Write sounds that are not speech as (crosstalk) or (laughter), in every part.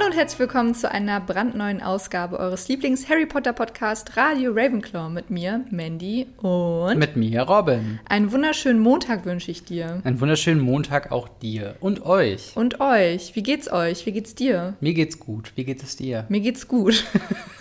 Hallo und herzlich willkommen zu einer brandneuen Ausgabe eures Lieblings-Harry Potter Podcast Radio Ravenclaw mit mir, Mandy und mit mir, Robin. Einen wunderschönen Montag wünsche ich dir. Einen wunderschönen Montag auch dir und euch. Und euch. Wie geht's euch? Wie geht's dir? Mir geht's gut. Wie geht es dir? Mir geht's gut. (laughs)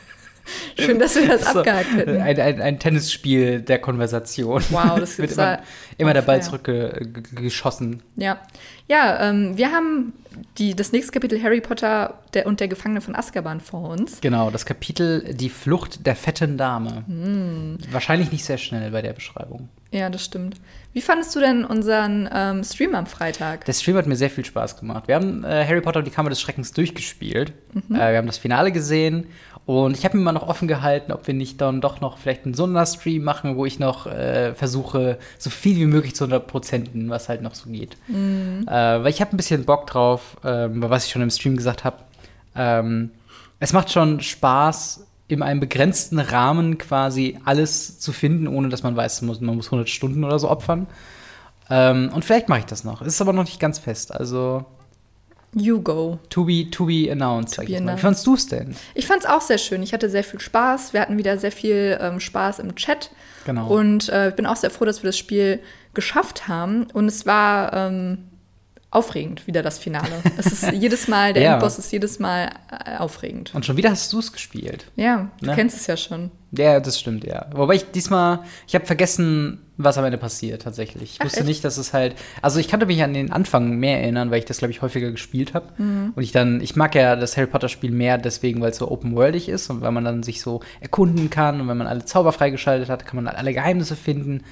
Schön, dass wir das (laughs) so, abgehakt hätten. Ein, ein, ein, Tennisspiel der Konversation. Wow, das (laughs) wird immer, immer der Ball zurückgeschossen. Ja, ja ähm, wir haben die, das nächste Kapitel Harry Potter der, und der Gefangene von Azkaban vor uns. Genau, das Kapitel Die Flucht der fetten Dame. Hm. Wahrscheinlich nicht sehr schnell bei der Beschreibung. Ja, das stimmt. Wie fandest du denn unseren ähm, Stream am Freitag? Der Stream hat mir sehr viel Spaß gemacht. Wir haben äh, Harry Potter und die Kammer des Schreckens durchgespielt. Mhm. Äh, wir haben das Finale gesehen und ich habe mir mal noch offen gehalten, ob wir nicht dann doch noch vielleicht einen Sonderstream machen, wo ich noch äh, versuche, so viel wie möglich zu 100 Prozenten, was halt noch so geht. Mhm. Äh, weil ich habe ein bisschen Bock drauf, ähm, was ich schon im Stream gesagt habe. Ähm, es macht schon Spaß, in einem begrenzten Rahmen quasi alles zu finden, ohne dass man weiß, man muss, man muss 100 Stunden oder so opfern. Ähm, und vielleicht mache ich das noch. Ist aber noch nicht ganz fest. Also You go. To be, to be announced, to be announced. Wie fandest du es denn? Ich fand es auch sehr schön. Ich hatte sehr viel Spaß. Wir hatten wieder sehr viel ähm, Spaß im Chat. Genau. Und äh, ich bin auch sehr froh, dass wir das Spiel geschafft haben. Und es war ähm, aufregend, wieder das Finale. es ist (laughs) jedes Mal, der ja. Endboss ist jedes Mal äh, aufregend. Und schon wieder hast du es gespielt. Ja, du ne? kennst es ja schon. Ja, das stimmt, ja. Wobei ich diesmal, ich habe vergessen, was am Ende passiert tatsächlich. Ich Ach, wusste echt? nicht, dass es halt. Also ich kannte mich an den Anfang mehr erinnern, weil ich das, glaube ich, häufiger gespielt habe. Mhm. Und ich dann, ich mag ja das Harry Potter-Spiel mehr deswegen, weil es so open-worldig ist und weil man dann sich so erkunden kann und wenn man alle Zauber freigeschaltet hat, kann man alle Geheimnisse finden.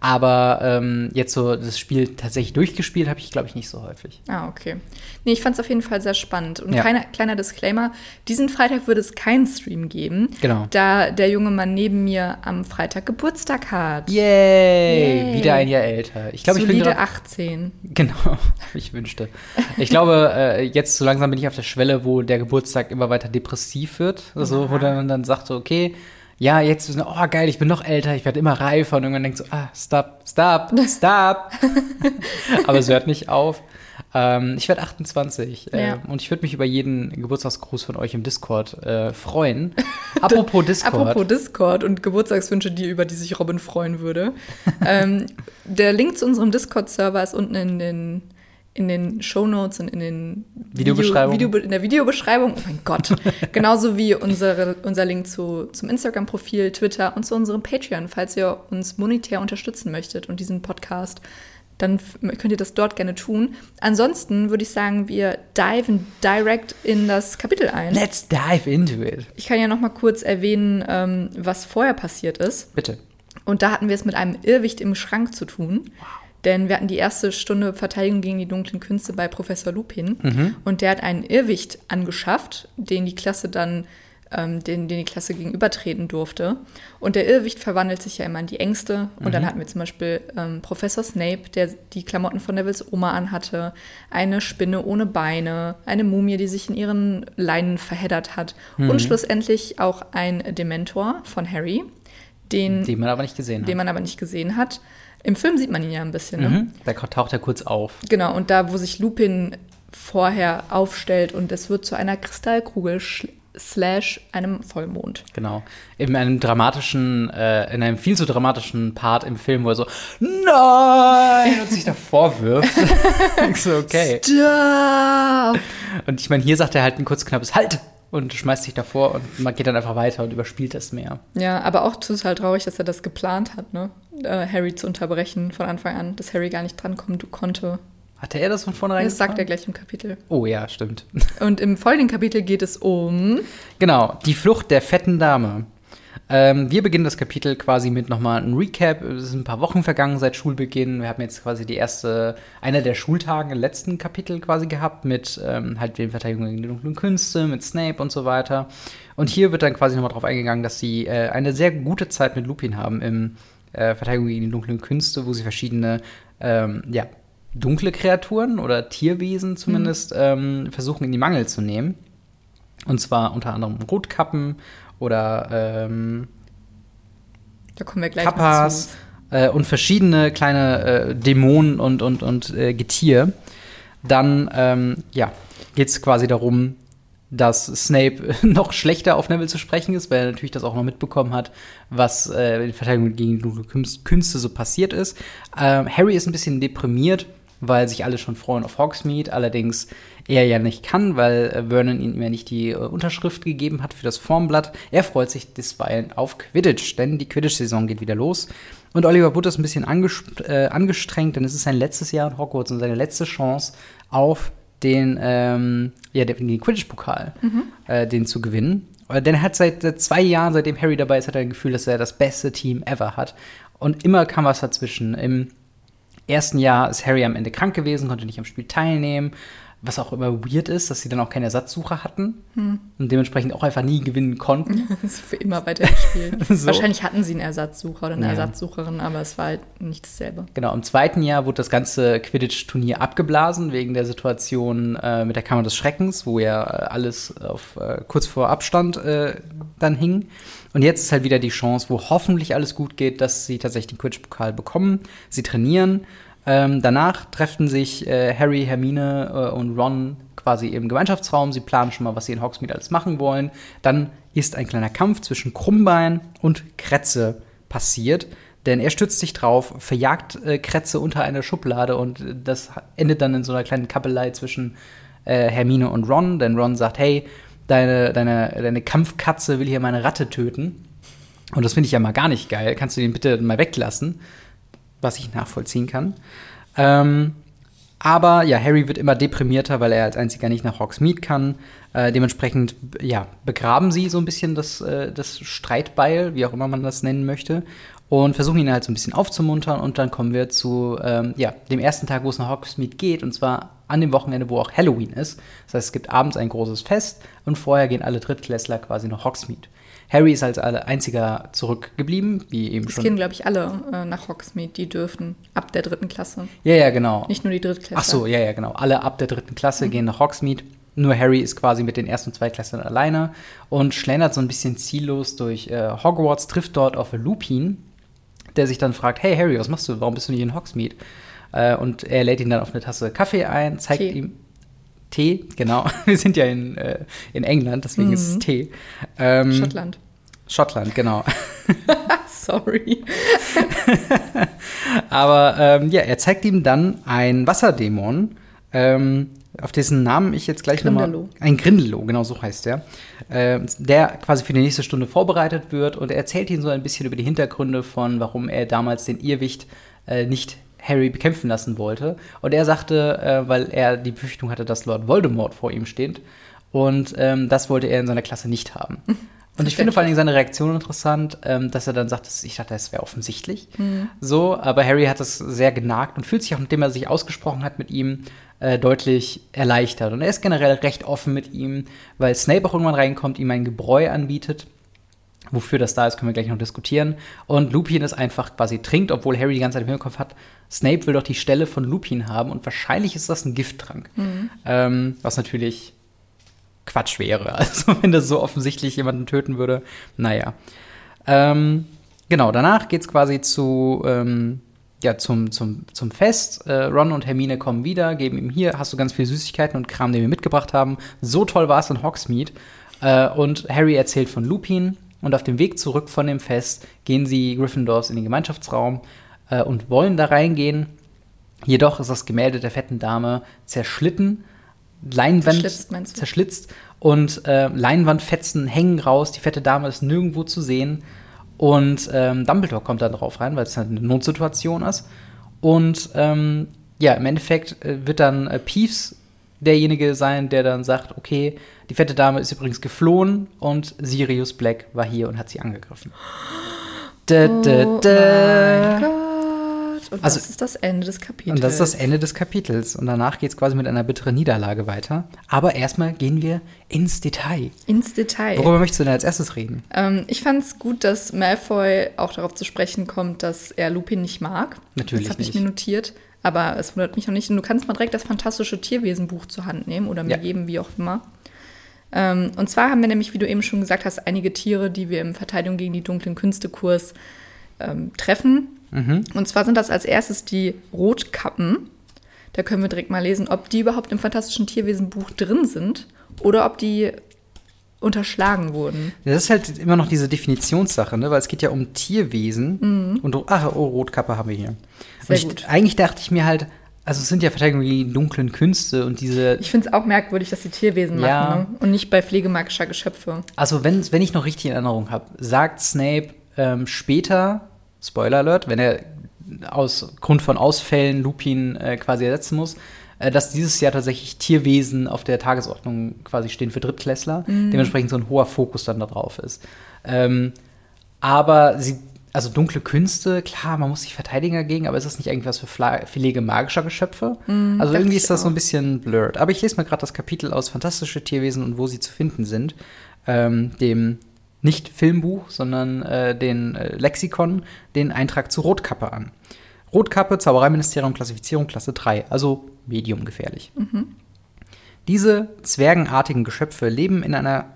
Aber ähm, jetzt so das Spiel tatsächlich durchgespielt habe ich, glaube ich, nicht so häufig. Ah, okay. Nee, ich fand es auf jeden Fall sehr spannend. Und ja. kleiner, kleiner Disclaimer: Diesen Freitag wird es keinen Stream geben, genau. da der junge Mann neben mir am Freitag Geburtstag hat. Yay! Yay. Wieder ein Jahr älter. Ich glaube, ich bin grad, 18. Genau, (laughs) ich wünschte. Ich glaube, äh, jetzt so langsam bin ich auf der Schwelle, wo der Geburtstag immer weiter depressiv wird. Also, ja. wo man dann sagt so, okay, ja, jetzt ist oh geil, ich bin noch älter, ich werde immer reifer und irgendwann denkt so, ah, stop, stop, (laughs) stop. (laughs) Aber es hört nicht auf. Ähm, ich werde 28 äh, ja. und ich würde mich über jeden Geburtstagsgruß von euch im Discord äh, freuen. Apropos (laughs) Discord. Apropos Discord und Geburtstagswünsche, die über die sich Robin freuen würde. ähm, der Link zu unserem Discord-Server ist unten in den in den Show Notes und in den Videobeschreibungen. Video, in der Videobeschreibung. Oh mein Gott. (laughs) Genauso wie unsere, unser Link zu, zum Instagram-Profil, Twitter und zu unserem Patreon. Falls ihr uns monetär unterstützen möchtet und diesen Podcast, dann könnt ihr das dort gerne tun. Ansonsten würde ich sagen, wir diven direkt in das Kapitel ein. Let's dive into it. Ich kann ja noch mal kurz erwähnen, ähm, was vorher passiert ist. Bitte. Und da hatten wir es mit einem Irrwicht im Schrank zu tun. Wow. Denn wir hatten die erste Stunde Verteidigung gegen die dunklen Künste bei Professor Lupin. Mhm. Und der hat einen Irrwicht angeschafft, den die Klasse dann, ähm, den, den die Klasse gegenübertreten durfte. Und der Irrwicht verwandelt sich ja immer in die Ängste. Und mhm. dann hatten wir zum Beispiel ähm, Professor Snape, der die Klamotten von Nevils Oma anhatte, eine Spinne ohne Beine, eine Mumie, die sich in ihren Leinen verheddert hat. Mhm. Und schlussendlich auch ein Dementor von Harry. Den, den man aber nicht gesehen hat. Den man aber nicht gesehen hat. Im Film sieht man ihn ja ein bisschen, ne? Mhm. Da taucht er kurz auf. Genau, und da, wo sich Lupin vorher aufstellt und es wird zu einer Kristallkugel slash einem Vollmond. Genau. In einem dramatischen, äh, in einem viel zu dramatischen Part im Film, wo er so Nein! und sich davor wirft. (laughs) ich so, okay. Stop! Und ich meine, hier sagt er halt ein kurz knappes Halt! Und schmeißt sich davor und man geht dann einfach weiter und überspielt es mehr. Ja, aber auch total traurig, dass er das geplant hat, ne? Äh, Harry zu unterbrechen von Anfang an, dass Harry gar nicht drankommen konnte. Hatte er das von vornherein? Das sagt er gleich im Kapitel. Oh ja, stimmt. Und im folgenden Kapitel geht es um. Genau, die Flucht der fetten Dame. Ähm, wir beginnen das Kapitel quasi mit nochmal einem Recap. Es sind ein paar Wochen vergangen seit Schulbeginn. Wir haben jetzt quasi die erste, einer der Schultage im letzten Kapitel quasi gehabt mit ähm, halt den Verteidigungen gegen die dunklen Künste, mit Snape und so weiter. Und hier wird dann quasi nochmal drauf eingegangen, dass sie äh, eine sehr gute Zeit mit Lupin haben im äh, Verteidigung gegen die dunklen Künste, wo sie verschiedene, ähm, ja, dunkle Kreaturen oder Tierwesen zumindest mhm. ähm, versuchen in die Mangel zu nehmen. Und zwar unter anderem Rotkappen oder ähm, da kommen wir gleich Kappas äh, und verschiedene kleine äh, Dämonen und, und, und äh, Getier. Dann ähm, ja, geht es quasi darum, dass Snape (laughs) noch schlechter auf Neville zu sprechen ist, weil er natürlich das auch noch mitbekommen hat, was äh, in Verteidigung gegen die dunkle Künste so passiert ist. Ähm, Harry ist ein bisschen deprimiert, weil sich alle schon freuen auf Hogsmeade, allerdings er ja nicht kann, weil äh, Vernon ihm ja nicht die äh, Unterschrift gegeben hat für das Formblatt. Er freut sich deswegen auf Quidditch, denn die Quidditch-Saison geht wieder los. Und Oliver Wood ist ein bisschen äh, angestrengt, denn es ist sein letztes Jahr in Hogwarts und seine letzte Chance auf den, ähm, ja, den Quidditch-Pokal, mhm. äh, den zu gewinnen. Denn er hat seit, seit zwei Jahren, seitdem Harry dabei ist, hat er ein Gefühl, dass er das beste Team ever hat. Und immer kam was dazwischen. Im ersten Jahr ist Harry am Ende krank gewesen, konnte nicht am Spiel teilnehmen was auch immer weird ist, dass sie dann auch keine Ersatzsucher hatten hm. und dementsprechend auch einfach nie gewinnen konnten. (laughs) das ist für immer weitergespielt. (laughs) so. Wahrscheinlich hatten sie einen Ersatzsucher oder eine ja. Ersatzsucherin, aber es war halt nicht dasselbe. Genau, im zweiten Jahr wurde das ganze Quidditch-Turnier abgeblasen wegen der Situation äh, mit der Kammer des Schreckens, wo ja äh, alles auf äh, kurz vor Abstand äh, dann hing. Und jetzt ist halt wieder die Chance, wo hoffentlich alles gut geht, dass sie tatsächlich den Quidditch-Pokal bekommen. Sie trainieren ähm, danach treffen sich äh, Harry, Hermine äh, und Ron quasi im Gemeinschaftsraum. Sie planen schon mal, was sie in Hogsmeade alles machen wollen. Dann ist ein kleiner Kampf zwischen Krummbein und Kretze passiert. Denn er stützt sich drauf, verjagt äh, Kretze unter eine Schublade und das endet dann in so einer kleinen Kappelei zwischen äh, Hermine und Ron. Denn Ron sagt, hey, deine, deine, deine Kampfkatze will hier meine Ratte töten. Und das finde ich ja mal gar nicht geil. Kannst du den bitte mal weglassen? Was ich nachvollziehen kann. Ähm, aber ja, Harry wird immer deprimierter, weil er als einziger nicht nach Hogsmeade kann. Äh, dementsprechend, ja, begraben sie so ein bisschen das, äh, das Streitbeil, wie auch immer man das nennen möchte, und versuchen ihn halt so ein bisschen aufzumuntern. Und dann kommen wir zu ähm, ja, dem ersten Tag, wo es nach Hogsmeade geht, und zwar an dem Wochenende, wo auch Halloween ist. Das heißt, es gibt abends ein großes Fest und vorher gehen alle Drittklässler quasi nach Hogsmeade. Harry ist als einziger zurückgeblieben, wie eben es schon. Es gehen, glaube ich, alle äh, nach Hogsmeade, die dürfen ab der dritten Klasse. Ja, ja, genau. Nicht nur die Drittklässler. Ach so, ja, ja, genau. Alle ab der dritten Klasse mhm. gehen nach Hogsmeade. Nur Harry ist quasi mit den ersten und Zweitklässlern alleine und schlendert so ein bisschen ziellos durch äh, Hogwarts, trifft dort auf Lupin, der sich dann fragt, hey Harry, was machst du? Warum bist du nicht in Hogsmeade? Äh, und er lädt ihn dann auf eine Tasse Kaffee ein, zeigt Tee. ihm Tee, genau. (laughs) Wir sind ja in, äh, in England, deswegen mhm. ist es mhm. Tee. Ähm, Schottland. Schottland, genau. (laughs) Sorry. (laughs) Aber ähm, ja, er zeigt ihm dann ein Wasserdämon, ähm, auf dessen Namen ich jetzt gleich nochmal. Ein Grindelow, genau so heißt der. Äh, der quasi für die nächste Stunde vorbereitet wird und er erzählt ihm so ein bisschen über die Hintergründe von, warum er damals den Irrwicht äh, nicht Harry bekämpfen lassen wollte. Und er sagte, äh, weil er die Befürchtung hatte, dass Lord Voldemort vor ihm steht. Und ähm, das wollte er in seiner Klasse nicht haben. (laughs) Und ich finde vor allen Dingen seine Reaktion interessant, ähm, dass er dann sagt, dass, ich dachte, das wäre offensichtlich. Mhm. So, aber Harry hat das sehr genagt und fühlt sich auch, nachdem er sich ausgesprochen hat mit ihm, äh, deutlich erleichtert. Und er ist generell recht offen mit ihm, weil Snape auch irgendwann reinkommt, ihm ein Gebräu anbietet. Wofür das da ist, können wir gleich noch diskutieren. Und Lupin es einfach quasi trinkt, obwohl Harry die ganze Zeit im Hinterkopf hat, Snape will doch die Stelle von Lupin haben und wahrscheinlich ist das ein Gifttrank. Mhm. Ähm, was natürlich Quatsch wäre. (laughs) Also wenn das so offensichtlich jemanden töten würde, naja. Ähm, genau, danach geht es quasi zu, ähm, ja, zum, zum, zum Fest. Äh, Ron und Hermine kommen wieder, geben ihm hier, hast du ganz viele Süßigkeiten und Kram, den wir mitgebracht haben. So toll war es in Hogsmeade. Äh, und Harry erzählt von Lupin. Und auf dem Weg zurück von dem Fest gehen sie Gryffindors in den Gemeinschaftsraum äh, und wollen da reingehen. Jedoch ist das Gemälde der fetten Dame zerschlitten Leinwand zerschlitzt, zerschlitzt und äh, Leinwandfetzen hängen raus. Die fette Dame ist nirgendwo zu sehen. Und ähm, Dumbledore kommt da drauf rein, weil es halt eine Notsituation ist. Und ähm, ja, im Endeffekt äh, wird dann äh, Peeves derjenige sein, der dann sagt, okay, die fette Dame ist übrigens geflohen und Sirius Black war hier und hat sie angegriffen. Da, da, da. Oh mein Gott. Und also, das ist das Ende des Kapitels. Und das ist das Ende des Kapitels. Und danach geht es quasi mit einer bitteren Niederlage weiter. Aber erstmal gehen wir ins Detail. Ins Detail. Worüber möchtest du denn als erstes reden? Ähm, ich fand es gut, dass Malfoy auch darauf zu sprechen kommt, dass er Lupin nicht mag. Natürlich. Das habe ich mir notiert. Aber es wundert mich noch nicht. Und du kannst mal direkt das fantastische Tierwesenbuch zur Hand nehmen oder mir ja. geben, wie auch immer. Ähm, und zwar haben wir nämlich, wie du eben schon gesagt hast, einige Tiere, die wir im Verteidigung gegen die dunklen Künste-Kurs ähm, treffen. Mhm. Und zwar sind das als erstes die Rotkappen. Da können wir direkt mal lesen, ob die überhaupt im Fantastischen Tierwesenbuch drin sind oder ob die unterschlagen wurden. Das ist halt immer noch diese Definitionssache, ne? weil es geht ja um Tierwesen. Mhm. Und ach, oh, Rotkappe haben wir hier. Sehr ich, gut. Eigentlich dachte ich mir halt, also es sind ja Verteidigungen die dunklen Künste und diese. Ich finde es auch merkwürdig, dass die Tierwesen ja. machen ne? und nicht bei pflegemagischer Geschöpfe. Also wenn, wenn ich noch richtig in Erinnerung habe, sagt Snape ähm, später, Spoiler Alert, wenn er aus Grund von Ausfällen Lupin äh, quasi ersetzen muss, äh, dass dieses Jahr tatsächlich Tierwesen auf der Tagesordnung quasi stehen für Drittklässler. Mhm. Dementsprechend so ein hoher Fokus dann da drauf ist. Ähm, aber sie, also dunkle Künste, klar, man muss sich verteidigen dagegen, aber ist das nicht irgendwas für Pflege magischer Geschöpfe? Mhm, also irgendwie ist das auch. so ein bisschen blurred. Aber ich lese mal gerade das Kapitel aus Fantastische Tierwesen und wo sie zu finden sind. Ähm, dem nicht Filmbuch, sondern äh, den äh, Lexikon, den Eintrag zu Rotkappe an. Rotkappe, Zaubereiministerium, Klassifizierung, Klasse 3, also medium gefährlich. Mhm. Diese zwergenartigen Geschöpfe leben in einer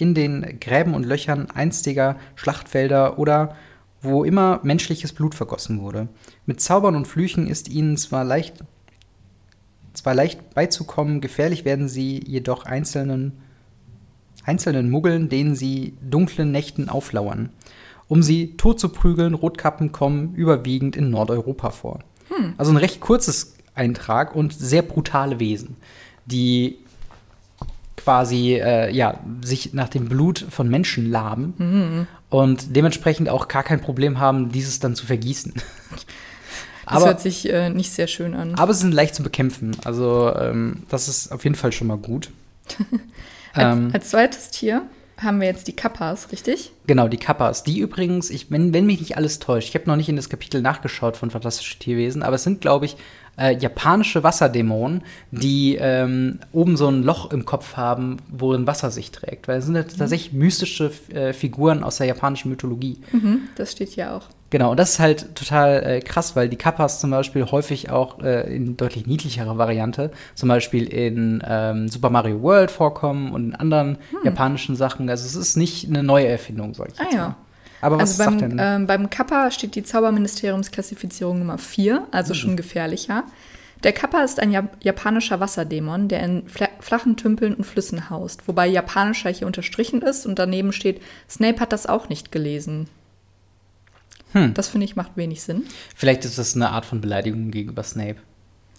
in den Gräben und Löchern einstiger Schlachtfelder oder wo immer menschliches Blut vergossen wurde. Mit Zaubern und Flüchen ist ihnen zwar leicht, zwar leicht beizukommen, gefährlich werden sie jedoch einzelnen, einzelnen Muggeln, denen sie dunklen Nächten auflauern. Um sie tot zu prügeln, Rotkappen kommen überwiegend in Nordeuropa vor. Hm. Also ein recht kurzes Eintrag und sehr brutale Wesen, die quasi äh, ja, sich nach dem Blut von Menschen laben mhm. und dementsprechend auch gar kein Problem haben, dieses dann zu vergießen. Das hört sich äh, nicht sehr schön an. Aber sie sind leicht zu bekämpfen. Also ähm, das ist auf jeden Fall schon mal gut. (laughs) als, ähm, als zweites Tier haben wir jetzt die Kappas, richtig? Genau, die Kappas. Die übrigens, ich, wenn, wenn mich nicht alles täuscht, ich habe noch nicht in das Kapitel nachgeschaut von Fantastische Tierwesen, aber es sind, glaube ich, äh, japanische Wasserdämonen, die ähm, oben so ein Loch im Kopf haben, wo ein Wasser sich trägt. Weil es sind mhm. tatsächlich mystische äh, Figuren aus der japanischen Mythologie. Mhm, das steht hier auch. Genau, und das ist halt total äh, krass, weil die Kappas zum Beispiel häufig auch äh, in deutlich niedlicherer Variante, zum Beispiel in ähm, Super Mario World vorkommen und in anderen hm. japanischen Sachen. Also es ist nicht eine neue Erfindung, sag ich ah, jetzt ja. mal. Aber was also beim, sagt denn? Ähm, beim Kappa steht die Zauberministeriumsklassifizierung Nummer 4, also mhm. schon gefährlicher. Der Kappa ist ein japanischer Wasserdämon, der in flachen Tümpeln und Flüssen haust, wobei japanischer hier unterstrichen ist und daneben steht, Snape hat das auch nicht gelesen. Hm. Das finde ich macht wenig Sinn. Vielleicht ist das eine Art von Beleidigung gegenüber Snape.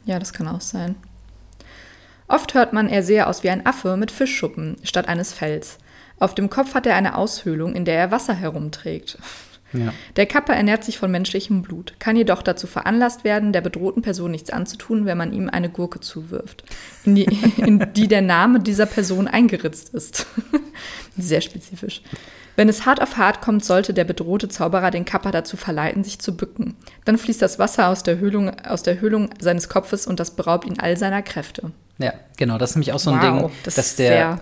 Ja, das kann auch sein. Oft hört man, er sehe aus wie ein Affe mit Fischschuppen statt eines Fells. Auf dem Kopf hat er eine Aushöhlung, in der er Wasser herumträgt. Ja. Der Kappa ernährt sich von menschlichem Blut, kann jedoch dazu veranlasst werden, der bedrohten Person nichts anzutun, wenn man ihm eine Gurke zuwirft, in die, in die der Name dieser Person eingeritzt ist. (laughs) Sehr spezifisch. Wenn es hart auf hart kommt, sollte der bedrohte Zauberer den Kappa dazu verleiten, sich zu bücken. Dann fließt das Wasser aus der Höhlung, aus der Höhlung seines Kopfes und das beraubt ihn all seiner Kräfte. Ja, genau. Das ist nämlich auch so ein wow, Ding, das dass der,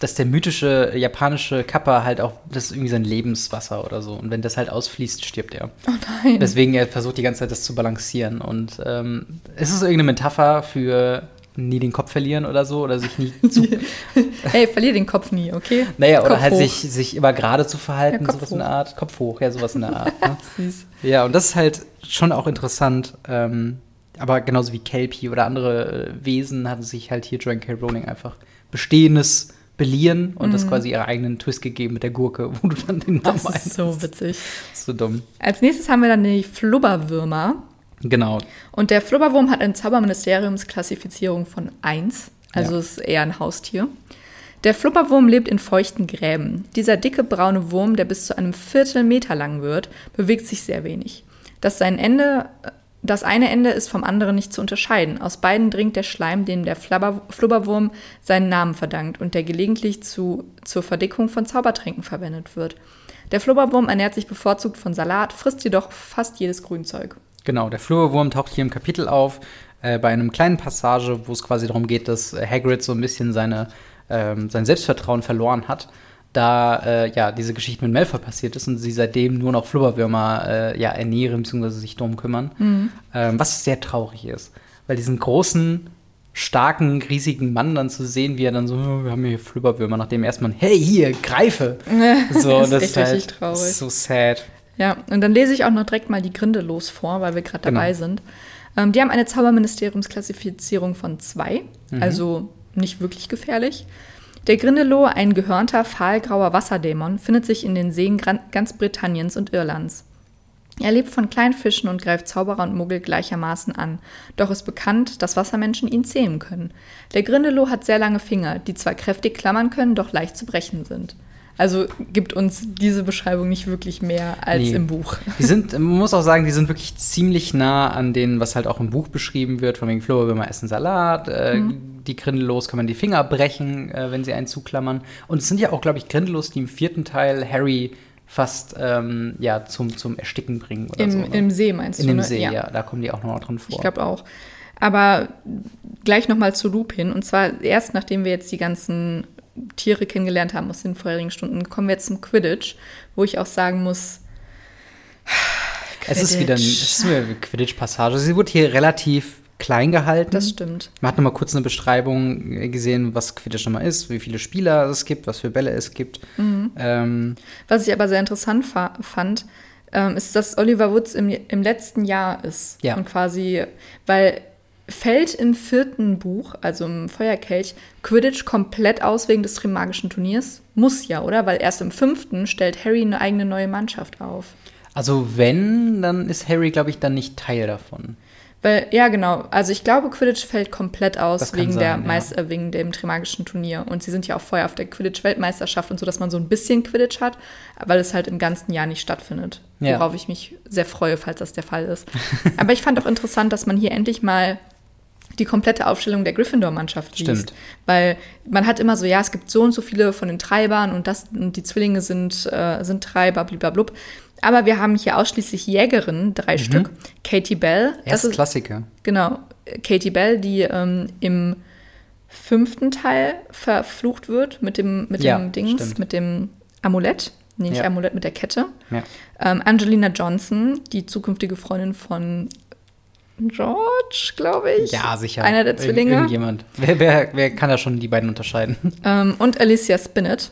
dass der mythische japanische Kappa halt auch, das ist irgendwie sein Lebenswasser oder so. Und wenn das halt ausfließt, stirbt er. Oh nein. Deswegen er versucht die ganze Zeit das zu balancieren. Und ähm, es ist irgendeine Metapher für nie den Kopf verlieren oder so oder sich nie (laughs) zu. hey, verlier den Kopf nie, okay? Naja, Kopf oder halt sich, sich immer gerade zu verhalten, ja, sowas hoch. in der Art. Kopf hoch, ja, sowas in der Art. Ne? (laughs) Süß. Ja, und das ist halt schon auch interessant. Ähm, aber genauso wie Kelpie oder andere äh, Wesen hat sich halt hier Joanne K. Rowling einfach Bestehendes belieren und mhm. das quasi ihre eigenen Twist gegeben mit der Gurke, wo du dann den Namen Das ist so witzig. So dumm. Als nächstes haben wir dann die Flubberwürmer. Genau. Und der Flubberwurm hat eine Zauberministeriumsklassifizierung von 1, also ja. ist eher ein Haustier. Der Flubberwurm lebt in feuchten Gräben. Dieser dicke braune Wurm, der bis zu einem Viertelmeter lang wird, bewegt sich sehr wenig. Das, sein Ende, das eine Ende ist vom anderen nicht zu unterscheiden. Aus beiden dringt der Schleim, dem der Flubberwurm seinen Namen verdankt und der gelegentlich zu, zur Verdickung von Zaubertränken verwendet wird. Der Flubberwurm ernährt sich bevorzugt von Salat, frisst jedoch fast jedes Grünzeug. Genau, der Flurwurm taucht hier im Kapitel auf, äh, bei einem kleinen Passage, wo es quasi darum geht, dass Hagrid so ein bisschen seine, ähm, sein Selbstvertrauen verloren hat, da äh, ja diese Geschichte mit Malfoy passiert ist und sie seitdem nur noch Flubberwürmer äh, ja, ernähren bzw. sich darum kümmern, mhm. ähm, was sehr traurig ist, weil diesen großen starken, riesigen Mann dann zu sehen, wie er dann so, oh, wir haben hier Flubberwürmer, nachdem erstmal, hey, hier, greife. (laughs) so, das, das ist halt traurig. so sad. Ja, und dann lese ich auch noch direkt mal die Grinde los vor, weil wir gerade dabei genau. sind. Ähm, die haben eine Zauberministeriumsklassifizierung von zwei, mhm. also nicht wirklich gefährlich. Der Grindelow, ein gehörnter, fahlgrauer Wasserdämon, findet sich in den Seen ganz Britanniens und Irlands. Er lebt von kleinen Fischen und greift Zauberer und Muggel gleichermaßen an. Doch ist bekannt, dass Wassermenschen ihn zähmen können. Der Grindelow hat sehr lange Finger, die zwar kräftig klammern können, doch leicht zu brechen sind. Also gibt uns diese Beschreibung nicht wirklich mehr als nee. im Buch. Die sind, man muss auch sagen, die sind wirklich ziemlich nah an denen, was halt auch im Buch beschrieben wird. Von wegen Florwürmer essen Salat, äh, mhm. die Grindelos kann man die Finger brechen, äh, wenn sie einen zuklammern. Und es sind ja auch, glaube ich, Grindelos, die im vierten Teil Harry fast ähm, ja, zum, zum Ersticken bringen. Im, so, ne? Im See meinst In du? In dem ne? See, ja. ja. Da kommen die auch nochmal drin vor. Ich glaube auch. Aber gleich nochmal zu Lupin. Und zwar erst nachdem wir jetzt die ganzen Tiere kennengelernt haben aus den vorherigen Stunden, kommen wir jetzt zum Quidditch, wo ich auch sagen muss, Quidditch. Es ist wieder, eine Quidditch-Passage. Sie wurde hier relativ klein gehalten. Das stimmt. Man hat nochmal kurz eine Beschreibung gesehen, was Quidditch nochmal ist, wie viele Spieler es gibt, was für Bälle es gibt. Mhm. Ähm, was ich aber sehr interessant fand, ähm, ist, dass Oliver Woods im, im letzten Jahr ist. Ja. Und quasi, weil fällt im vierten Buch, also im Feuerkelch, Quidditch komplett aus wegen des Trimagischen Turniers? Muss ja, oder? Weil erst im fünften stellt Harry eine eigene neue Mannschaft auf. Also wenn, dann ist Harry, glaube ich, dann nicht Teil davon. Weil, ja, genau. Also ich glaube, Quidditch fällt komplett aus wegen, sein, der Meist ja. äh, wegen dem Trimagischen Turnier. Und sie sind ja auch vorher auf der Quidditch-Weltmeisterschaft und so, dass man so ein bisschen Quidditch hat, weil es halt im ganzen Jahr nicht stattfindet. Ja. Worauf ich mich sehr freue, falls das der Fall ist. (laughs) Aber ich fand auch interessant, dass man hier endlich mal die komplette Aufstellung der Gryffindor-Mannschaft liest. Stimmt. Weil man hat immer so, ja, es gibt so und so viele von den Treibern und das und die Zwillinge sind, äh, sind Treiber, blablabla. Aber wir haben hier ausschließlich Jägerinnen, drei mhm. Stück. Katie Bell. Das ist Klassiker. Genau. Katie Bell, die ähm, im fünften Teil verflucht wird mit dem, mit ja, dem Dings, stimmt. mit dem Amulett. Nee, nicht ja. Amulett, mit der Kette. Ja. Ähm, Angelina Johnson, die zukünftige Freundin von George, glaube ich. Ja, sicher. Einer der Zwillinge. irgendjemand. Wer, wer, wer kann da schon die beiden unterscheiden? (laughs) Ähm, und Alicia Spinnet.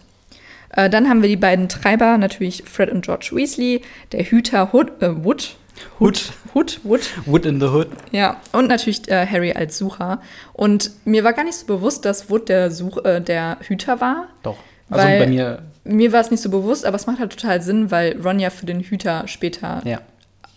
Äh, dann haben wir die beiden Treiber, natürlich Fred und George Weasley, der Hüter Hood, äh, Wood. Hood. Hood, Wood. Wood in the Hood. Ja, und natürlich äh, Harry als Sucher. Und mir war gar nicht so bewusst, dass Wood der, Such, äh, der Hüter war. Doch. Also bei mir. Mir war es nicht so bewusst, aber es macht halt total Sinn, weil Ron ja für den Hüter später ja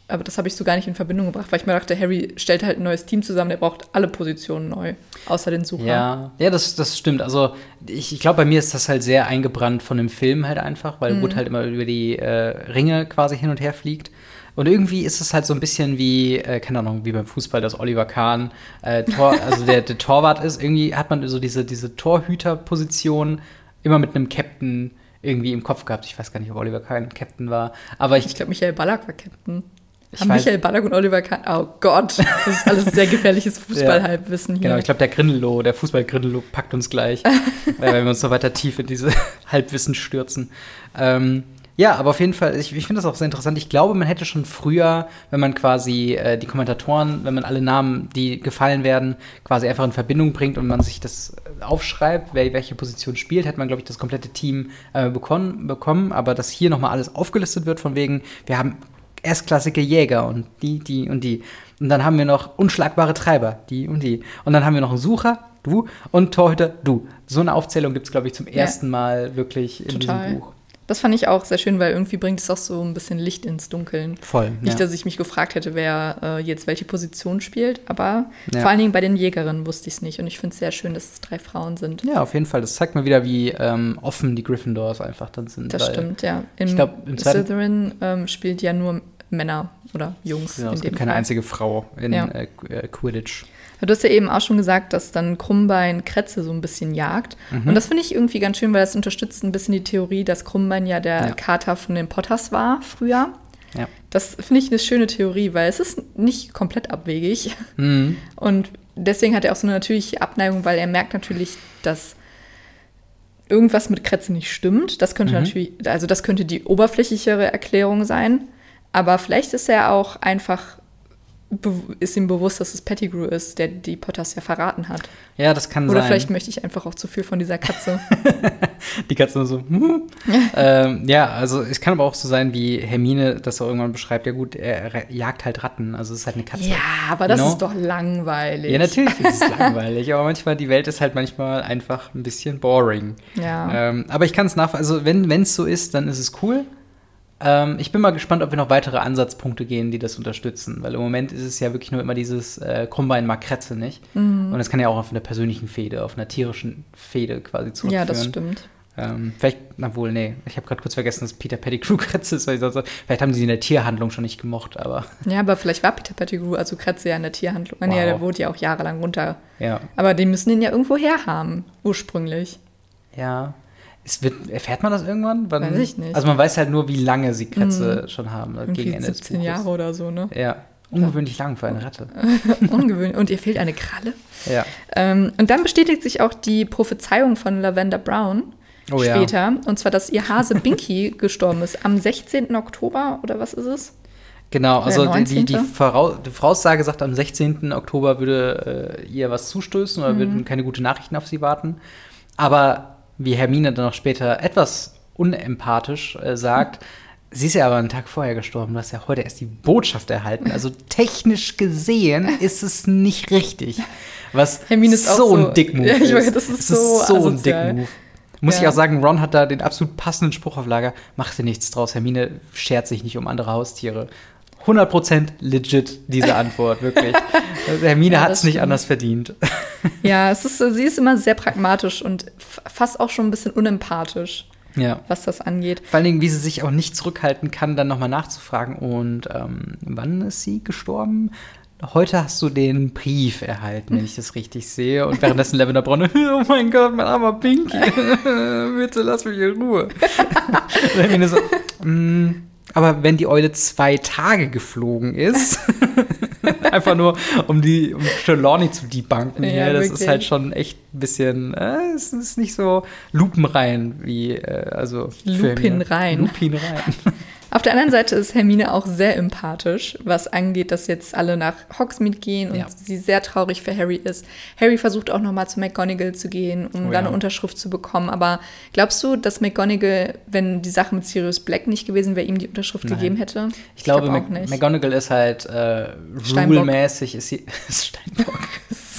aber das habe ich so gar nicht in Verbindung gebracht, weil ich mir dachte, Harry stellt halt ein neues Team zusammen, der braucht alle Positionen neu, außer den Sucher. Ja, ja das, das stimmt. Also ich, ich glaube, bei mir ist das halt sehr eingebrannt von dem Film halt einfach, weil mhm. Wood halt immer über die äh, Ringe quasi hin und her fliegt. Und irgendwie ist es halt so ein bisschen wie, äh, keine Ahnung, wie beim Fußball, dass Oliver Kahn äh, Tor, (laughs) also der, der Torwart ist. Irgendwie hat man so diese, diese Torhüterposition immer mit einem Captain irgendwie im Kopf gehabt. Ich weiß gar nicht, ob Oliver Kahn Captain war. Aber ich, ich glaube, Michael Ballack war Captain. Ich Haben Michael Ballack und Oliver Kahn. Oh Gott, das ist alles sehr gefährliches (laughs) Fußballhalbwissen hier. Genau, ich glaube, der Grindelow, der Fußball-Grindelow packt uns gleich, (laughs) weil wir uns noch weiter tief in diese (laughs) Halbwissen stürzen. Ähm, ja, aber auf jeden Fall, ich, ich finde das auch sehr interessant. Ich glaube, man hätte schon früher, wenn man quasi äh, die Kommentatoren, wenn man alle Namen, die gefallen werden, quasi einfach in Verbindung bringt und man sich das aufschreibt, wer welche Position spielt, hätte man, glaube ich, das komplette Team äh, bekommen, bekommen. Aber dass hier nochmal alles aufgelistet wird, von wegen, wir haben erstklassige Jäger und die, die und die. Und dann haben wir noch unschlagbare Treiber, die und die. Und dann haben wir noch einen Sucher, du, und Torhüter, du. So eine Aufzählung gibt es, glaube ich, zum ersten ja. Mal wirklich in Total. diesem Buch. Das fand ich auch sehr schön, weil irgendwie bringt es auch so ein bisschen Licht ins Dunkeln. Voll. Nicht, ja. dass ich mich gefragt hätte, wer äh, jetzt welche Position spielt, aber ja. vor allen Dingen bei den Jägerinnen wusste ich es nicht. Und ich finde es sehr schön, dass es drei Frauen sind. Ja, auf jeden Fall. Das zeigt mal wieder, wie ähm, offen die Gryffindors einfach dann sind. Das stimmt, ja. Im, ich glaub, im Slytherin ähm, spielt ja nur Männer oder Jungs. Genau, es gibt keine Fall. einzige Frau in ja. äh, äh Quidditch. Du hast ja eben auch schon gesagt, dass dann Krummbein Kretze so ein bisschen jagt. Mhm. Und das finde ich irgendwie ganz schön, weil das unterstützt ein bisschen die Theorie, dass Krummbein ja der ja. Kater von den Potters war früher. Ja. Das finde ich eine schöne Theorie, weil es ist nicht komplett abwegig. Mhm. Und deswegen hat er auch so eine natürliche Abneigung, weil er merkt natürlich, dass irgendwas mit Kretze nicht stimmt. Das könnte mhm. natürlich, also das könnte die oberflächlichere Erklärung sein. Aber vielleicht ist er auch einfach ist ihm bewusst, dass es Pettigrew ist, der die Potters ja verraten hat. Ja, das kann Oder sein. vielleicht möchte ich einfach auch zu viel von dieser Katze. (laughs) Die Katze nur so. Hm. (laughs) ähm, ja, also es kann aber auch so sein, wie Hermine das auch irgendwann beschreibt. Ja gut, er, er jagt halt Ratten, also es ist halt eine Katze. ja, aber das No? ist doch langweilig. Ja, natürlich ist es (laughs) langweilig, aber manchmal, die Welt ist halt manchmal einfach ein bisschen boring. Ja. Ähm, aber ich kann es nach, also wenn es so ist, dann ist es cool. Ähm, ich bin mal gespannt, ob wir noch weitere Ansatzpunkte gehen, die das unterstützen, weil im Moment ist es ja wirklich nur immer dieses äh, Krummbein mag Kretze nicht. Mhm. Und das kann ja auch auf einer persönlichen Fehde, auf einer tierischen Fehde quasi zurückführen. ja, das stimmt. Ähm, vielleicht, na wohl, nee, ich habe gerade kurz vergessen, dass Peter Pettigrew (laughs) Kretze ist, weil ich dachte, vielleicht haben sie in der Tierhandlung schon nicht gemocht, aber Ja, aber vielleicht war Peter Pettigrew, also Kretze ja in der Tierhandlung. Ah, Nee, Wow. der wurde ja auch jahrelang runter. ja. Aber die müssen den ja irgendwo herhaben, ursprünglich. Ja. Wird, erfährt man das irgendwann? Wann, Weiß ich nicht. Also man weiß halt nur, wie lange sie Kretze schon haben, äh, Irgendwie gegen Ende des 17 Buches. Jahre oder so, ne? Ja, ungewöhnlich lang für eine Ratte. (laughs) Ungewöhnlich. Und ihr fehlt eine Kralle. Ja. Ähm, und dann bestätigt sich auch die Prophezeiung von Lavender Brown Oh ja. später. Und zwar, dass ihr Hase Binky (laughs) gestorben ist am 16. Oktober oder was ist es? Genau, also Der die, die, die, 19.. Vorau die Voraussage sagt, am 16. Oktober würde äh, ihr was zustößen oder Mhm. würden keine guten Nachrichten auf sie warten. Aber wie Hermine dann auch später etwas unempathisch äh, sagt, (laughs) sie ist ja aber einen Tag vorher gestorben. Du hast ja heute erst die Botschaft erhalten. Also technisch gesehen ist es nicht richtig. Was Hermine ist so ein so- Dick-Move (laughs) Ja, ich ist. weiß, das ist Es so so ein. Dick-Move. Muss Ja. ich auch sagen, Ron hat da den absolut passenden Spruch auf Lager. Mach dir nichts draus. Hermine schert sich nicht um andere Haustiere. 100% legit, diese Antwort, wirklich. (laughs) Hermine Ja, hat es nicht anders verdient. Ja, es ist, sie ist immer sehr pragmatisch und fast auch schon ein bisschen unempathisch, ja. was das angeht. Vor allen Dingen, wie sie sich auch nicht zurückhalten kann, dann nochmal nachzufragen. Und ähm, wann ist sie gestorben? Heute hast du den Brief erhalten, wenn ich das richtig sehe. Und währenddessen Lavender Braun, (laughs) oh mein Gott, mein armer Pinky, (laughs) bitte lass mich in Ruhe. Und Hermine so, "Mm, aber wenn die Eule zwei Tage geflogen ist, (laughs) einfach nur um die um Trelawney zu debunken, Ja, ja, das wirklich. ist halt schon echt ein bisschen, äh, es ist nicht so lupenrein wie, äh, also für Hermine. Lupinrein. Lupinrein. (laughs) Auf der anderen Seite ist Hermine auch sehr empathisch, was angeht, dass jetzt alle nach Hogsmeade gehen und Ja. sie sehr traurig für Harry ist. Harry versucht auch nochmal zu McGonagall zu gehen, um Oh da ja. eine Unterschrift zu bekommen. Aber glaubst du, dass McGonagall, wenn die Sache mit Sirius Black nicht gewesen wäre, ihm die Unterschrift Nein. gegeben hätte? Ich glaube, glaub Mac McGonagall ist halt äh, rule-mäßig, ist sie ist (laughs) Steinbock.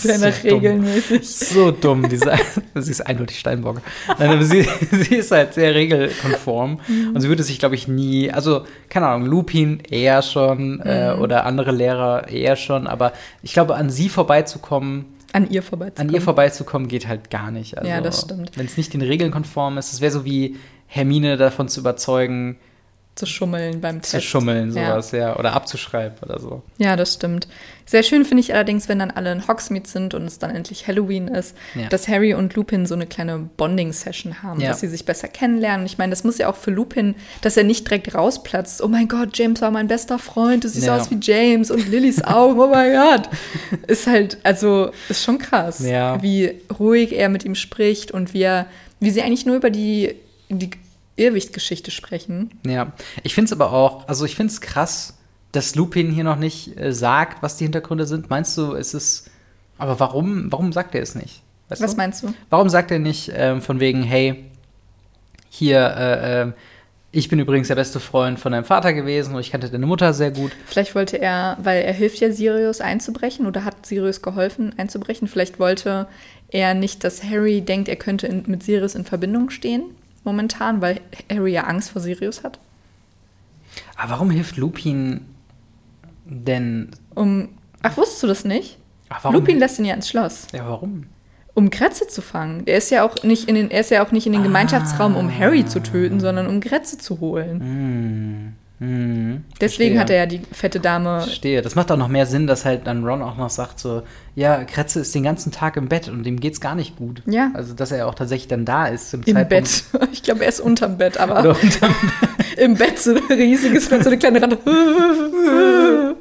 Sehr nach So dumm. regelmäßig. So dumm, diese, (laughs) sie ist eindeutig Steinbock. Nein, aber sie, (laughs) sie ist halt sehr regelkonform Mhm. und sie würde sich, glaube ich, nie, also, keine Ahnung, Lupin eher schon äh, Mhm. oder andere Lehrer eher schon, aber ich glaube, an sie vorbeizukommen, An ihr vorbeizukommen. an ihr vorbeizukommen geht halt gar nicht. Also, Ja, das stimmt. Wenn es nicht den Regeln konform ist, es wäre so wie Hermine davon zu überzeugen, zu schummeln beim Test. zu schummeln, Ja. sowas, ja. Oder abzuschreiben oder so. Ja, das stimmt. Sehr schön finde ich allerdings, wenn dann alle in Hogsmeade sind und es dann endlich Halloween ist, Ja. dass Harry und Lupin so eine kleine Bonding-Session haben, Ja. dass sie sich besser kennenlernen. Ich meine, das muss ja auch für Lupin, dass er nicht direkt rausplatzt. Oh mein Gott, James war mein bester Freund, du siehst Ja. aus wie James und Lillys Augen, oh mein Gott. (laughs) Ist halt, also, ist schon krass, Ja. wie ruhig er mit ihm spricht und wie er, wie sie eigentlich nur über die, die Irrwicht-Geschichte sprechen. Ja, ich finde es aber auch, also ich finde es krass, dass Lupin hier noch nicht äh, sagt, was die Hintergründe sind. Meinst du, ist es, aber warum, warum sagt er es nicht? Weißt Was du? meinst du? Warum sagt er nicht ähm, von wegen, hey, hier, äh, äh, ich bin übrigens der beste Freund von deinem Vater gewesen und ich kannte deine Mutter sehr gut. Vielleicht wollte er, weil er hilft ja Sirius einzubrechen oder hat Sirius geholfen einzubrechen. Vielleicht wollte er nicht, dass Harry denkt, er könnte in, mit Sirius in Verbindung stehen momentan, weil Harry ja Angst vor Sirius hat. Aber warum hilft Lupin denn? Um, ach, wusstest du das nicht? Ach, warum? Lupin lässt ihn ja ins Schloss, ja, warum? um Kretze zu fangen. Er ist ja auch nicht in den, er ist ja auch nicht in den Gemeinschaftsraum, um Harry zu töten, sondern um Kretze zu holen. Hm. Hm. Deswegen Verstehe. hat er ja die fette Dame. Verstehe. Das macht auch noch mehr Sinn, dass halt dann Ron auch noch sagt so, ja, Kretze ist den ganzen Tag im Bett und ihm geht's gar nicht gut. Ja. Also, dass er auch tatsächlich dann da ist zum Im Zeitpunkt. Bett. (laughs) Ich glaube, er ist unterm Bett, aber Oder unterm (laughs) im Bett so ein riesiges Bett, so eine kleine Ratte. (laughs)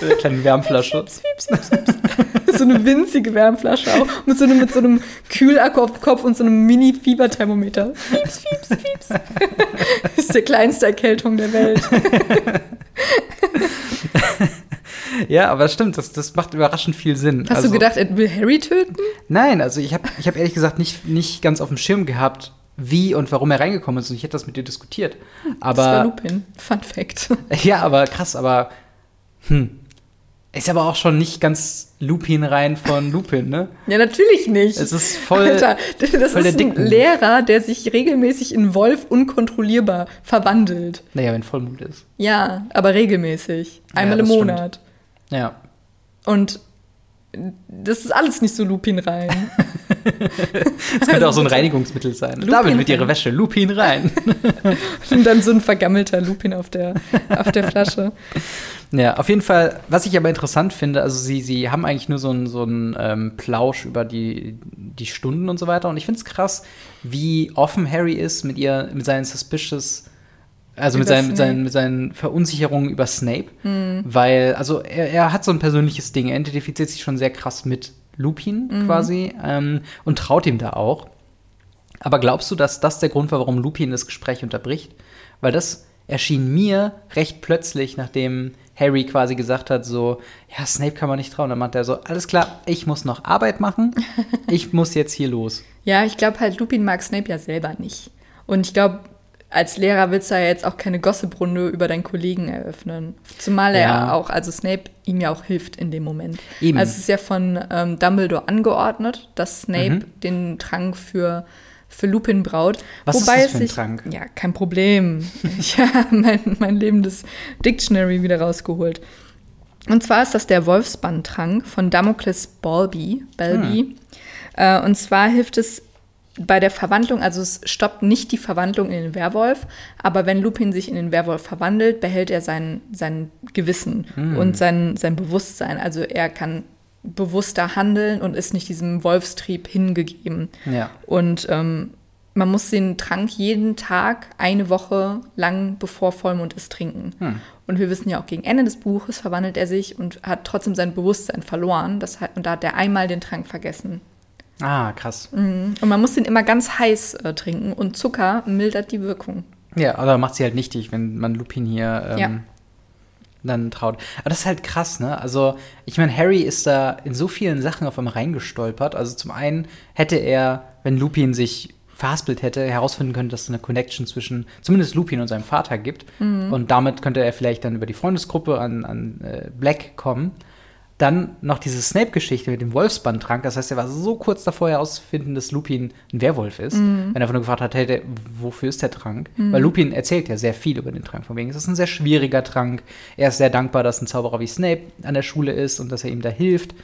der kleinen Wärmflasche. so eine winzige Wärmflasche auch. Mit so einem, mit so einem Kühlakku auf dem Kopf und so einem Mini-Fieberthermometer. Fieps, fieps, fieps. Das ist die kleinste Erkältung der Welt. (laughs) ja, aber stimmt, das, das macht überraschend viel Sinn. Hast also, du gedacht, er will Harry töten? Nein, also ich habe ich hab ehrlich gesagt nicht, nicht ganz auf dem Schirm gehabt, wie und warum er reingekommen ist. Und ich hätte das mit dir diskutiert. Aber, das war Lupin. Fun Fact. Ja, aber krass, aber hm. Ist aber auch schon nicht ganz Lupin rein von Lupin, ne? ja, natürlich nicht. Es ist voll. Alter, das voll der ist ein Dicken. Lehrer, der sich regelmäßig in Wolf unkontrollierbar verwandelt. Naja, wenn Vollmond ist. Ja, aber regelmäßig. Einmal Ja, im Monat. Ja. Und das ist alles nicht so Lupin rein. Das (laughs) könnte auch so ein Reinigungsmittel sein. Lupin Damit wird ihre. Wäsche. Lupin rein. (laughs) Und dann so ein vergammelter Lupin auf der, auf der Flasche. Ja, auf jeden Fall, was ich aber interessant finde, also sie, sie haben eigentlich nur so einen so einen, ähm, Plausch über die, die Stunden und so weiter. Und ich finde es krass, wie offen Harry ist mit ihr, mit seinen suspicious, also mit seinen, mit, seinen, mit seinen Verunsicherungen über Snape. Hm. Weil, also er, er hat so ein persönliches Ding, er identifiziert sich schon sehr krass mit Lupin Mhm. quasi ähm, und traut ihm da auch. Aber glaubst du, dass das der Grund war, warum Lupin das Gespräch unterbricht? Weil das erschien mir recht plötzlich, nachdem Harry quasi gesagt hat, so, ja, Snape kann man nicht trauen. Dann meinte er so, alles klar, ich muss noch Arbeit machen, (laughs) ich muss jetzt hier los. Ja, ich glaube halt, Lupin mag Snape ja selber nicht. Und ich glaube, als Lehrer willst du ja jetzt auch keine Gossip-Runde über deinen Kollegen eröffnen. Zumal er Ja. auch, also Snape ihm ja auch hilft in dem Moment. Eben. Also es ist ja von ähm, Dumbledore angeordnet, dass Snape Mhm. den Trank für, für Lupin braut. Was ist Wobei das es für ein sich, Trank? Ja, kein Problem. (laughs) ich habe mein, mein lebendes Dictionary wieder rausgeholt. Und zwar ist das der Wolfsbandtrank von Damocles Balby. Balby. Hm. Äh, und zwar hilft es bei der Verwandlung, also es stoppt nicht die Verwandlung in den Werwolf, aber wenn Lupin sich in den Werwolf verwandelt, behält er sein, sein Gewissen Hm. und sein, sein Bewusstsein. Also er kann bewusster handeln und ist nicht diesem Wolfstrieb hingegeben. Ja. Und ähm, man muss den Trank jeden Tag eine Woche lang bevor Vollmond ist trinken. Hm. Und wir wissen ja auch, gegen Ende des Buches verwandelt er sich und hat trotzdem sein Bewusstsein verloren. Das hat, und da hat er einmal den Trank vergessen. Ah, krass. Und man muss den immer ganz heiß äh, trinken und Zucker mildert die Wirkung. Ja, aber macht sie halt nichtig, wenn man Lupin hier ähm, Ja. dann traut. Aber das ist halt krass, ne? Also, ich meine, Harry ist da in so vielen Sachen auf einmal reingestolpert. Also zum einen hätte er, wenn Lupin sich verhaspelt hätte, herausfinden können, dass es eine Connection zwischen zumindest Lupin und seinem Vater gibt. Und damit könnte er vielleicht dann über die Freundesgruppe an, an äh, Black kommen. Dann noch diese Snape-Geschichte mit dem Wolfsbandtrank. Das heißt, er war so kurz davor herauszufinden, dass Lupin ein Werwolf ist. Wenn er nur gefragt hat, hey, der, wofür ist der Trank? Weil Lupin erzählt ja sehr viel über den Trank. Von wegen, es ist ein sehr schwieriger Trank. Er ist sehr dankbar, dass ein Zauberer wie Snape an der Schule ist und dass er ihm da hilft.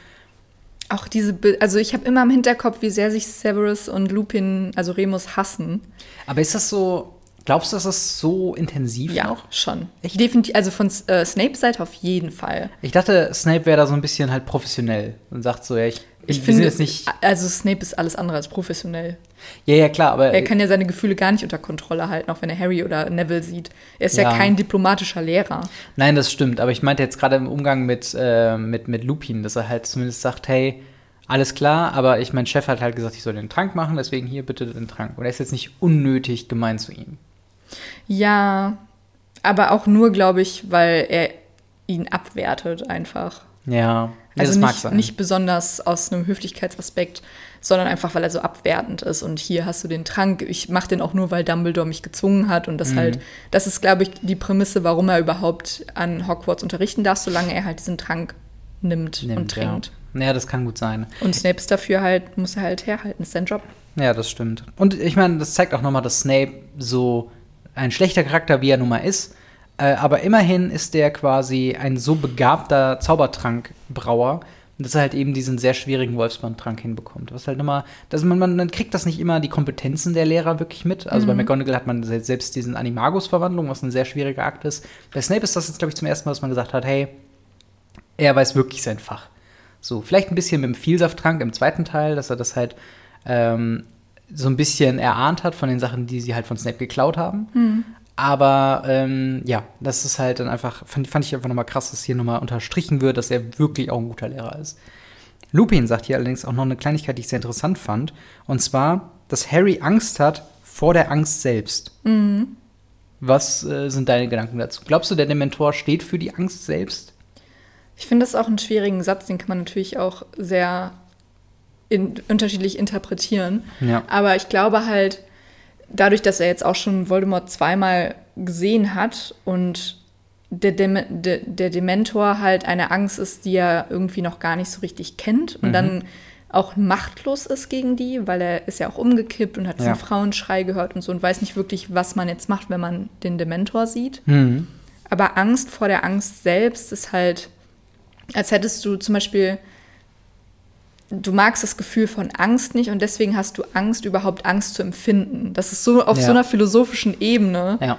Auch diese, Bi- also ich habe immer im Hinterkopf, wie sehr sich Severus und Lupin, also Remus, hassen. Aber ist das so, glaubst du, dass das so intensiv Ja, noch? schon. Echt? Definitiv, also von äh, Snapes Seite auf jeden Fall. Ich dachte, Snape wäre da so ein bisschen halt professionell und sagt so, ja, ich, Ich finde, jetzt nicht. also Snape ist alles andere als professionell. Ja, ja, klar, aber. Er kann ja seine Gefühle gar nicht unter Kontrolle halten, auch wenn er Harry oder Neville sieht. Er ist ja, Ja. kein diplomatischer Lehrer. Nein, das stimmt. Aber ich meinte jetzt gerade im Umgang mit, äh, mit, mit Lupin, dass er halt zumindest sagt, hey, alles klar, aber ich, mein Chef hat halt gesagt, ich soll den Trank machen, deswegen hier bitte den Trank. Und er ist jetzt nicht unnötig gemein zu ihm. Ja, aber auch nur, glaube ich, weil er ihn abwertet einfach. Ja, Also das mag nicht, sein. nicht besonders aus einem Höflichkeitsaspekt, sondern einfach, weil er so abwertend ist. Und hier hast du den Trank. Ich mache den auch nur, weil Dumbledore mich gezwungen hat. Und das Mhm. halt, das ist, glaube ich, die Prämisse, warum er überhaupt an Hogwarts unterrichten darf, solange er halt diesen Trank nimmt, und Nimmt, trinkt. Ja. ja, das kann gut sein. Und Snape ist dafür halt, muss er halt herhalten, ist sein Job. Ja, das stimmt. Und ich meine, das zeigt auch nochmal, dass Snape so ein schlechter Charakter, wie er nun mal ist. Äh, aber immerhin ist der quasi ein so begabter Zaubertrankbrauer, dass er halt eben diesen sehr schwierigen Wolfsbandtrank hinbekommt. Was halt immer, dass man, man, man kriegt das nicht immer die Kompetenzen der Lehrer wirklich mit. Also bei McGonagall hat man se- selbst diesen Animagus-Verwandlung, was ein sehr schwieriger Akt ist. Bei Snape ist das jetzt, glaube ich, zum ersten Mal, dass man gesagt hat, hey, er weiß wirklich sein Fach. So, vielleicht ein bisschen mit dem Vielsafttrank im zweiten Teil, dass er das halt ähm, so ein bisschen erahnt hat von den Sachen, die sie halt von Snape geklaut haben. Aber ähm, ja, das ist halt dann einfach, fand, fand ich einfach nochmal krass, dass hier nochmal unterstrichen wird, dass er wirklich auch ein guter Lehrer ist. Lupin sagt hier allerdings auch noch eine Kleinigkeit, die ich sehr interessant fand. Und zwar, dass Harry Angst hat vor der Angst selbst. Was äh, sind deine Gedanken dazu? Glaubst du, der Dementor steht für die Angst selbst? Ich finde das auch einen schwierigen Satz, den kann man natürlich auch sehr in, unterschiedlich interpretieren. Ja. Aber ich glaube halt, dadurch, dass er jetzt auch schon Voldemort zweimal gesehen hat und der, Dem der, der Dementor halt eine Angst ist, die er irgendwie noch gar nicht so richtig kennt und Mhm. dann auch machtlos ist gegen die, weil er ist ja auch umgekippt und hat diesen Ja. Frauenschrei gehört und so und weiß nicht wirklich, was man jetzt macht, wenn man den Dementor sieht. Mhm. Aber Angst vor der Angst selbst ist halt, als hättest du zum Beispiel, du magst das Gefühl von Angst nicht und deswegen hast du Angst, überhaupt Angst zu empfinden. Das ist so auf Ja. so einer philosophischen Ebene. Ja.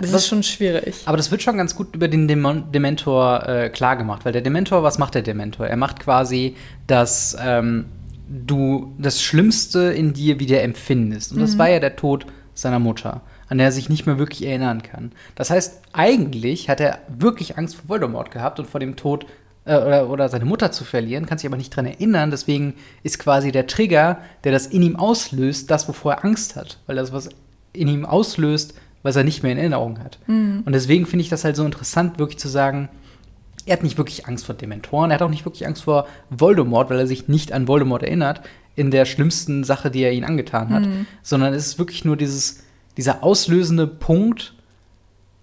Das Was- ist schon schwierig. Aber das wird schon ganz gut über den Demon Dementor äh, klar gemacht, weil der Dementor, was macht der Dementor? Er macht quasi, dass ähm, du das Schlimmste in dir wieder empfindest. Und das war ja der Tod seiner Mutter, an der er sich nicht mehr wirklich erinnern kann. Das heißt, eigentlich hat er wirklich Angst vor Voldemort gehabt und vor dem Tod äh, oder, oder seine Mutter zu verlieren, kann sich aber nicht dran erinnern. Deswegen ist quasi der Trigger, der das in ihm auslöst, das, wovor er Angst hat. Weil das, was in ihm auslöst, was er nicht mehr in Erinnerung hat. Und deswegen finde ich das halt so interessant, wirklich zu sagen, er hat nicht wirklich Angst vor Dementoren, er hat auch nicht wirklich Angst vor Voldemort, weil er sich nicht an Voldemort erinnert, in der schlimmsten Sache, die er ihn angetan hat, sondern es ist wirklich nur dieses, dieser auslösende Punkt,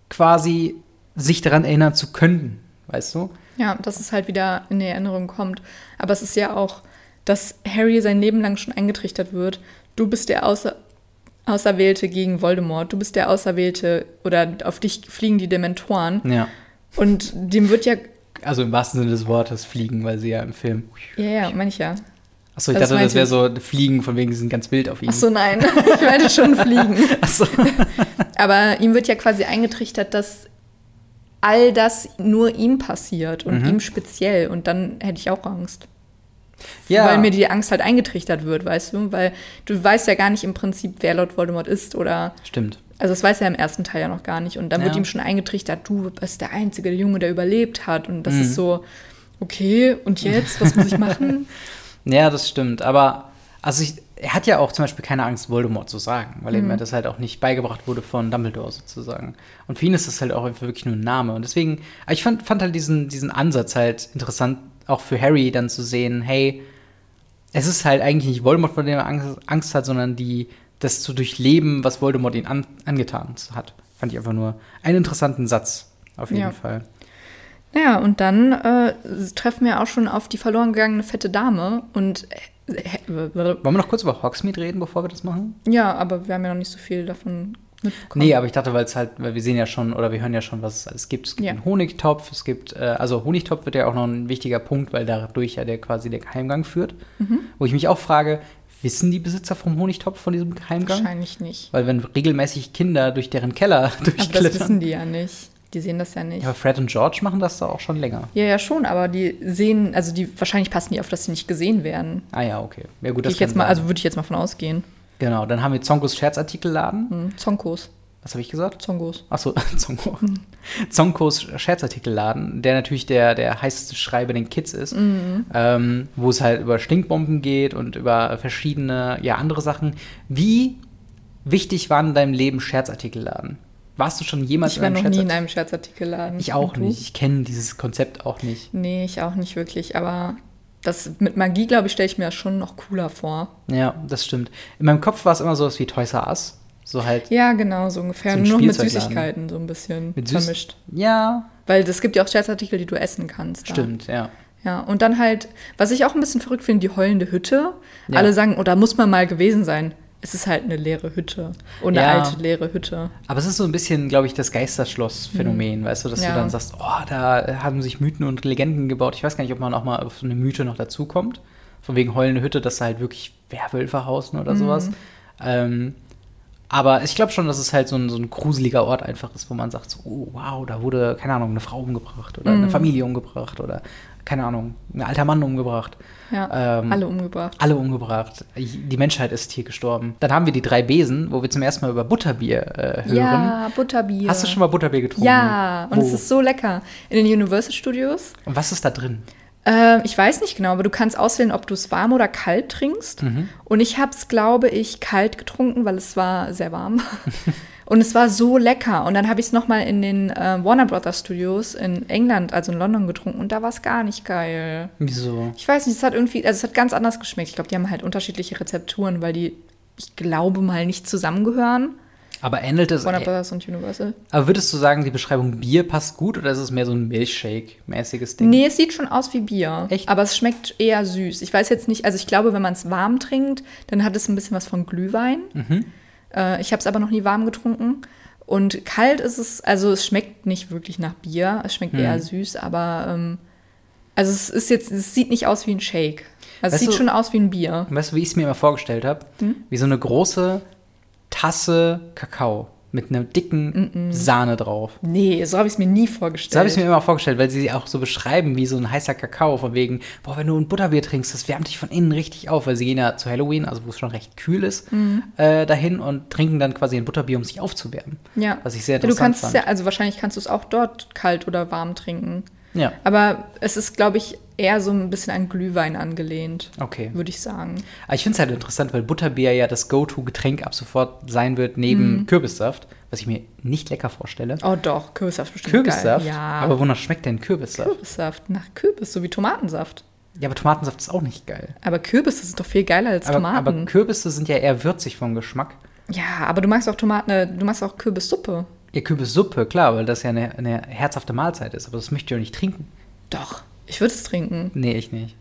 quasi sich daran erinnern zu können, weißt du? Ja, dass es halt wieder in die Erinnerung kommt. Aber es ist ja auch, dass Harry sein Leben lang schon eingetrichtert wird. Du bist der Außer Auserwählte gegen Voldemort. Du bist der Auserwählte oder auf dich fliegen die Dementoren. Ja. Und dem wird ja, Also im wahrsten Sinne des Wortes fliegen, weil sie ja im Film. ja, ja, meine ich ja. Achso, ich Das dachte, das wäre so Fliegen, von wegen, sie sind ganz wild auf ihn. Ach so, nein, (laughs) ich meinte schon fliegen. Achso. Aber ihm wird ja quasi eingetrichtert, dass all das nur ihm passiert und Mhm. ihm speziell. Und dann hätte ich auch Angst. Ja. Weil mir die Angst halt eingetrichtert wird, weißt du? Weil du weißt ja gar nicht im Prinzip, wer Lord Voldemort ist oder. Stimmt. Also, das weiß er im ersten Teil ja noch gar nicht. Und dann wird Ja. ihm schon eingetrichtert, du bist der einzige Junge, der überlebt hat. Und das Mhm. ist so, okay, und jetzt? Was muss ich machen? (laughs) Ja, das stimmt. Aber also ich, er hat ja auch zum Beispiel keine Angst, Voldemort zu sagen, weil Mhm. ihm das halt auch nicht beigebracht wurde von Dumbledore sozusagen. Und für ihn ist das halt auch einfach wirklich nur ein Name. Und deswegen, aber ich fand, fand halt diesen, diesen Ansatz halt interessant, auch für Harry dann zu sehen, hey, es ist halt eigentlich nicht Voldemort, vor dem er Angst, Angst hat, sondern die, das zu durchleben, was Voldemort ihn an, angetan hat. Fand ich einfach nur einen interessanten Satz, auf jeden Ja. Fall. Naja, und dann äh, treffen wir auch schon auf die verloren gegangene fette Dame. Und Wollen wir noch kurz über Hogsmeade reden, bevor wir das machen? ja, aber wir haben ja noch nicht so viel davon mitbekommen. Nee, aber ich dachte, weil es halt, weil wir sehen ja schon oder wir hören ja schon, was es alles gibt. Es gibt Ja. einen Honigtopf, es gibt, äh, also Honigtopf wird ja auch noch ein wichtiger Punkt, weil dadurch ja der quasi der Geheimgang führt. Mhm. Wo ich mich auch frage, wissen die Besitzer vom Honigtopf von diesem Geheimgang? Wahrscheinlich nicht. Weil wenn regelmäßig Kinder durch deren Keller (laughs) Aber das durchklettern. wissen die ja nicht. Die sehen das ja nicht. Ja, aber Fred und George machen das da auch schon länger. Ja, ja, schon, aber die sehen, also die wahrscheinlich passen die auf, dass sie nicht gesehen werden. Ah ja, okay. Ja gut, das ich jetzt mal, also würde ich jetzt mal von ausgehen. Genau, dann haben wir Zonkos Scherzartikelladen. Hm, Zonkos. Was habe ich gesagt? Zongos. Achso, (laughs) Zonko. Zonkos Scherzartikelladen, der natürlich der, der heißeste Schrei bei den Kids ist, ähm, wo es halt über Stinkbomben geht und über verschiedene, ja, andere Sachen. Wie wichtig waren in deinem Leben Scherzartikelladen? Warst du schon jemals Ich war in noch einem nie in Scherzartikel- einem Scherzartikelladen. Ich auch nicht. Ich kenne dieses Konzept auch nicht. Nee, ich auch nicht wirklich, aber das mit Magie, glaube ich, stelle ich mir schon noch cooler vor. Ja, das stimmt. In meinem Kopf war es immer so was wie Toys R Us. So halt Ja, genau, so ungefähr. So Nur mit. Süßigkeiten so ein bisschen mit süß. vermischt. Ja, Weil es gibt ja auch Scherzartikel, die du essen kannst. da. stimmt, ja. Ja, und dann halt, was ich auch ein bisschen verrückt finde, die heulende Hütte. Ja. Alle sagen, oder muss man mal gewesen sein. Es ist halt eine leere Hütte. Und eine Ja. alte leere Hütte. Aber es ist so ein bisschen, glaube ich, das Geisterschloss-Phänomen, weißt du, dass Ja. du dann sagst, oh, da haben sich Mythen und Legenden gebaut. Ich weiß gar nicht, ob man auch mal auf so eine Mythe noch dazukommt. Von wegen heulende Hütte, dass da halt wirklich Werwölfe hausen oder sowas. Ähm, aber ich glaube schon, dass es halt so ein, so ein gruseliger Ort einfach ist, wo man sagt, so, oh, wow, da wurde, keine Ahnung, eine Frau umgebracht oder eine Familie umgebracht oder, keine Ahnung, ein alter Mann umgebracht. Ja, Ähm, alle umgebracht. Alle umgebracht. Die Menschheit ist hier gestorben. Dann haben wir die drei Besen, wo wir zum ersten Mal über Butterbier äh, hören. Ja, Butterbier. Hast du schon mal Butterbier getrunken? Ja, und Wo? es ist so lecker. In den Universal Studios. Und was ist da drin? Ähm, ich weiß nicht genau, aber du kannst auswählen, ob du es warm oder kalt trinkst. Mhm. Und ich habe es, glaube ich, kalt getrunken, weil es war sehr warm. (laughs) Und es war so lecker. Und dann habe ich es nochmal in den äh, Warner Brothers Studios in England, also in London, getrunken. Und da war es gar nicht geil. Wieso? Ich weiß nicht, es hat irgendwie, also es hat ganz anders geschmeckt. Ich glaube, die haben halt unterschiedliche Rezepturen, weil die, ich glaube mal, nicht zusammengehören. Aber ähnelt es. Warner Brothers und Universal. Aber würdest du sagen, die Beschreibung Bier passt gut oder ist es mehr so ein Milchshake-mäßiges Ding? Nee, es sieht schon aus wie Bier. Echt? Aber es schmeckt eher süß. Ich weiß jetzt nicht, also ich glaube, wenn man es warm trinkt, dann hat es ein bisschen was von Glühwein. Mhm. Äh, ich habe es aber noch nie warm getrunken. Und kalt ist es, also es schmeckt nicht wirklich nach Bier. Es schmeckt Mhm. eher süß, aber ähm, also es ist jetzt, es sieht nicht aus wie ein Shake. Also Weißt es sieht du- schon aus wie ein Bier. Weißt du, wie ich es mir immer vorgestellt habe? Hm? Wie so eine große Tasse Kakao mit einer dicken Sahne drauf. Nee, so habe ich es mir nie vorgestellt. So habe ich es mir immer vorgestellt, weil sie auch so beschreiben, wie so ein heißer Kakao, von wegen, boah, wenn du ein Butterbier trinkst, das wärmt dich von innen richtig auf, weil sie gehen ja zu Halloween, also wo es schon recht kühl ist, Mhm. äh, dahin und trinken dann quasi ein Butterbier, um sich aufzuwärmen. ja. Was ich sehr Ja, du interessant kannst es fand. ja, also wahrscheinlich kannst du es auch dort kalt oder warm trinken. Ja, Aber es ist, glaube ich, eher so ein bisschen an Glühwein angelehnt, okay. würde ich sagen. Aber ich finde es halt interessant, weil Butterbier ja das Go-To-Getränk ab sofort sein wird, neben Mhm. Kürbissaft, was ich mir nicht lecker vorstelle. Oh doch, Kürbissaft bestimmt Kürbissaft? geil. Ja, Aber wonach schmeckt denn Kürbissaft? Kürbissaft nach Kürbis, so wie Tomatensaft. Ja, aber Tomatensaft ist auch nicht geil. Aber Kürbis ist doch viel geiler als Aber, Tomaten. aber Kürbisse sind ja eher würzig vom Geschmack. ja, aber du magst auch Tomaten, äh, du magst auch Kürbissuppe. Ja, Kürbissuppe, klar, weil das ja eine, eine herzhafte Mahlzeit ist. Aber das möchte ich auch nicht trinken. Doch, ich würde es trinken. Nee, ich nicht.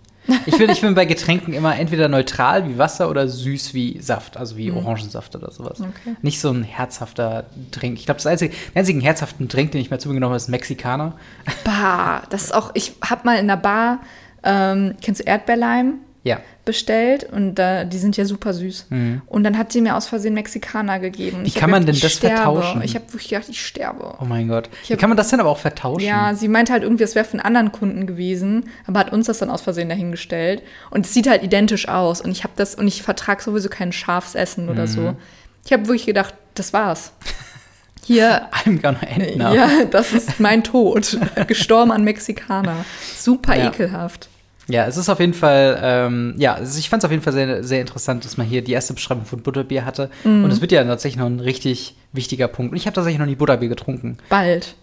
Ich bin, ich bin bei Getränken immer entweder neutral wie Wasser oder süß wie Saft, also wie Orangensaft oder sowas. Mhm. Okay. Nicht so ein herzhafter Drink. Ich glaube, das einzige, den einzigen herzhaften Drink, den ich mir zu mir genommen habe, ist Mexikaner. Bah, das ist auch, ich habe mal in der Bar, ähm, kennst du Erdbeerleim? Ja. Bestellt und da, die sind ja super süß. Und dann hat sie mir aus Versehen Mexikaner gegeben. Wie ich kann hab man gedacht, denn das sterbe. vertauschen? Ich habe wirklich gedacht, ich sterbe. Oh mein Gott. Ich Wie hab- kann man das denn aber auch vertauschen? Ja, sie meinte halt irgendwie, es wäre von anderen Kunden gewesen, aber hat uns das dann aus Versehen dahingestellt. Und es sieht halt identisch aus. Und ich habe das, und ich vertrage sowieso kein scharfes Essen oder Mhm. so. Ich habe wirklich gedacht, das war's. (laughs) Hier, I'm gonna end now. ja, das ist mein Tod. (laughs) Gestorben an Mexikaner. Super Ja. ekelhaft. Ja, es ist auf jeden Fall, ähm, ja, ich fand es auf jeden Fall sehr, sehr interessant, dass man hier die erste Beschreibung von Butterbier hatte. Mhm. Und es wird ja tatsächlich noch ein richtig wichtiger Punkt. Und ich habe tatsächlich noch nie Butterbier getrunken. Bald,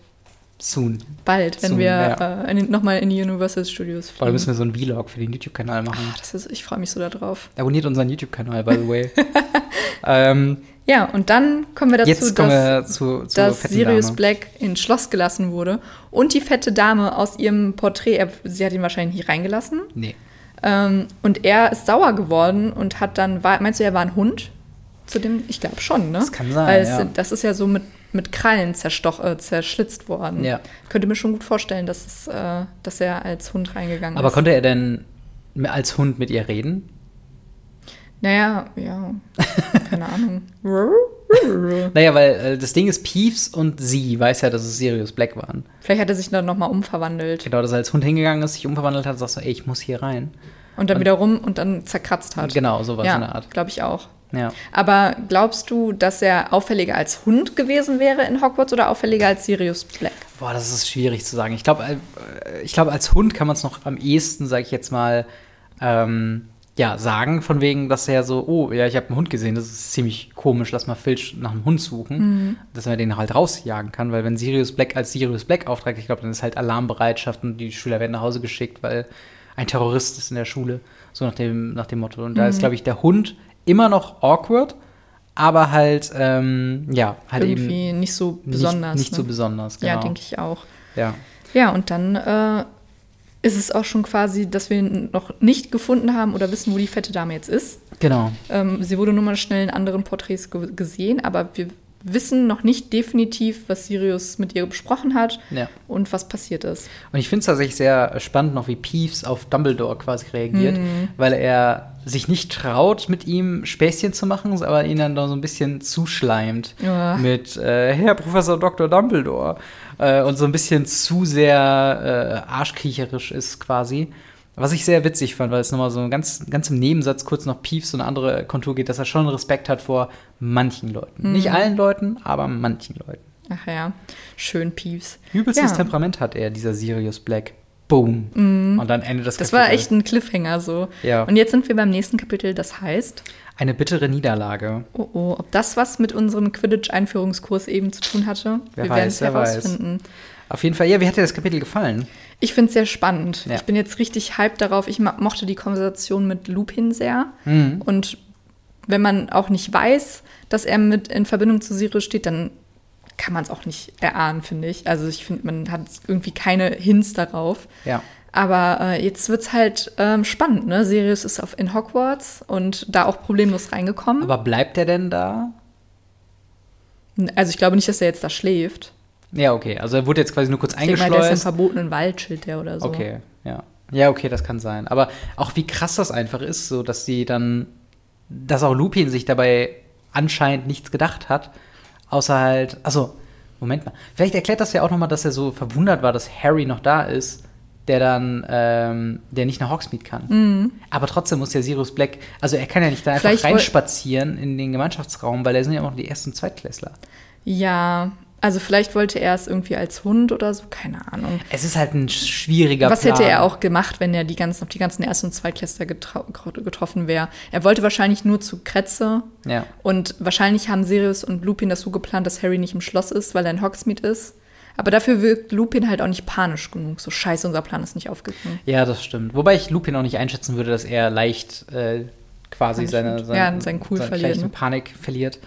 Soon. bald, wenn So, wir ja. äh, nochmal in die Universal Studios fliegen. müssen wir so einen Vlog für den YouTube-Kanal machen. Ah, das ist, ich freue mich so darauf. Abonniert unseren YouTube-Kanal, by the way. (laughs) ähm, Ja, und dann kommen wir dazu, jetzt kommen dass, wir zu, zur dass Sirius Dame. Black ins Schloss gelassen wurde und die fette Dame aus ihrem Porträt, sie hat ihn wahrscheinlich nicht reingelassen, Nee. ähm, und er ist sauer geworden und hat dann, war, meinst du, er war ein Hund? Zu dem, ich glaube schon, ne? Das kann sein, Weil es, ja. das ist ja so mit, mit Krallen zerstoch, äh, zerschlitzt worden. Ja. Könnte mir schon gut vorstellen, dass, es, äh, dass er als Hund reingegangen Aber ist. konnte er denn als Hund mit ihr reden? Naja, ja, keine Ahnung. (laughs) Naja, weil äh, das Ding ist, Peeves und sie weiß ja, dass es Sirius Black waren. Vielleicht hat er sich dann nochmal umverwandelt Genau, dass er als Hund hingegangen ist, sich umverwandelt hat und sagt so, ey, ich muss hier rein. und dann wieder rum und dann zerkratzt hat. Genau, sowas ja, in der Art. glaube ich auch. Ja. Aber glaubst du, dass er auffälliger als Hund gewesen wäre in Hogwarts oder auffälliger als Sirius Black? Boah, das ist schwierig zu sagen. Ich glaube, äh, ich glaube, als Hund kann man es noch am ehesten, sag ich jetzt mal, ähm, ja, sagen, von wegen, dass er so, oh, ja, ich habe einen Hund gesehen, das ist ziemlich komisch, lass mal Filch nach einem Hund suchen, dass man den halt rausjagen kann, weil wenn Sirius Black als Sirius Black aufträgt, ich glaube, dann ist halt Alarmbereitschaft und die Schüler werden nach Hause geschickt, weil ein Terrorist ist in der Schule, so nach dem, nach dem Motto. Und da ist, glaube ich, der Hund immer noch awkward, aber halt, ähm, ja, halt Irgendwie eben nicht so nicht, besonders. nicht ne? so besonders, genau. Ja, denke ich auch. Ja. Ja, und dann äh, ist es auch schon quasi, dass wir noch nicht gefunden haben oder wissen, wo die fette Dame jetzt ist. Genau. Ähm, sie wurde nur mal schnell in anderen Porträts ge gesehen, aber wir wissen noch nicht definitiv, was Sirius mit ihr besprochen hat Ja. und was passiert ist. Und ich finde es tatsächlich sehr spannend, noch wie Peeves auf Dumbledore quasi reagiert, Mhm. weil er sich nicht traut, mit ihm Späßchen zu machen, aber ihn dann da so ein bisschen zuschleimt Ja. mit äh, Herr Professor Dr. Dumbledore äh, und so ein bisschen zu sehr äh, arschkriecherisch ist quasi. Was ich sehr witzig fand, weil es nochmal so ganz, ganz im Nebensatz kurz noch Peeves so eine andere Kontur geht, dass er schon Respekt hat vor manchen Leuten. Mhm. Nicht allen Leuten, aber manchen Leuten. Ach ja, schön Peeves. Übelstes Ja. Temperament hat er, dieser Sirius Black. boom. Und dann endet das Das war echt ein Cliffhanger so. Ja. Und jetzt sind wir beim nächsten Kapitel, das heißt, Eine bittere Niederlage. oh oh, ob das was mit unserem Quidditch-Einführungskurs eben zu tun hatte? Wer wir werden es wer weiß. Auf jeden Fall, ja, wie hat dir das Kapitel gefallen? Ich finde es sehr spannend. Ja. Ich bin jetzt richtig hyped darauf. Ich mochte die Konversation mit Lupin sehr. Mhm. Und wenn man auch nicht weiß, dass er mit in Verbindung zu Sirius steht, dann kann man es auch nicht erahnen, finde ich. Also ich finde, man hat irgendwie keine Hints darauf. Ja. Aber äh, jetzt wird es halt ähm, spannend, ne? Sirius ist auf, in Hogwarts und da auch problemlos reingekommen. Aber bleibt er denn da? also ich glaube nicht, dass er jetzt da schläft. Ja, okay. Also er wurde jetzt quasi nur kurz Ich denke mal, der ist im eingeschleust. verbotenen Wald, chillt der oder so. Okay, ja. Ja, okay, das kann sein. Aber auch wie krass das einfach ist, so dass sie dann, dass auch Lupin sich dabei anscheinend nichts gedacht hat, außer halt, also, Moment mal, vielleicht erklärt das ja auch nochmal, dass er so verwundert war, dass Harry noch da ist, der dann, ähm, der nicht nach Hogsmeade kann. Aber trotzdem muss ja Sirius Black, also er kann ja nicht da einfach Mhm. Vielleicht reinspazieren in den Gemeinschaftsraum, weil da sind ja auch noch die ersten Zweitklässler. Ja, also vielleicht wollte er es irgendwie als Hund oder so, keine Ahnung. Es ist halt ein schwieriger Was Plan. hätte er auch gemacht, wenn er die ganzen, auf die ganzen Erst- und Zweitklässler getroffen wäre? Er wollte wahrscheinlich nur zu Kretze. Ja. Und wahrscheinlich haben Sirius und Lupin das so geplant, dass Harry nicht im Schloss ist, weil er in Hogsmeade ist. Aber dafür wirkt Lupin halt auch nicht panisch genug. So scheiße, unser Plan ist nicht aufgegangen. Ja, das stimmt. Wobei ich Lupin auch nicht einschätzen würde, dass er leicht äh, quasi seine, seine, Ja, sein Cool verliert, vielleicht ne? in Panik verliert.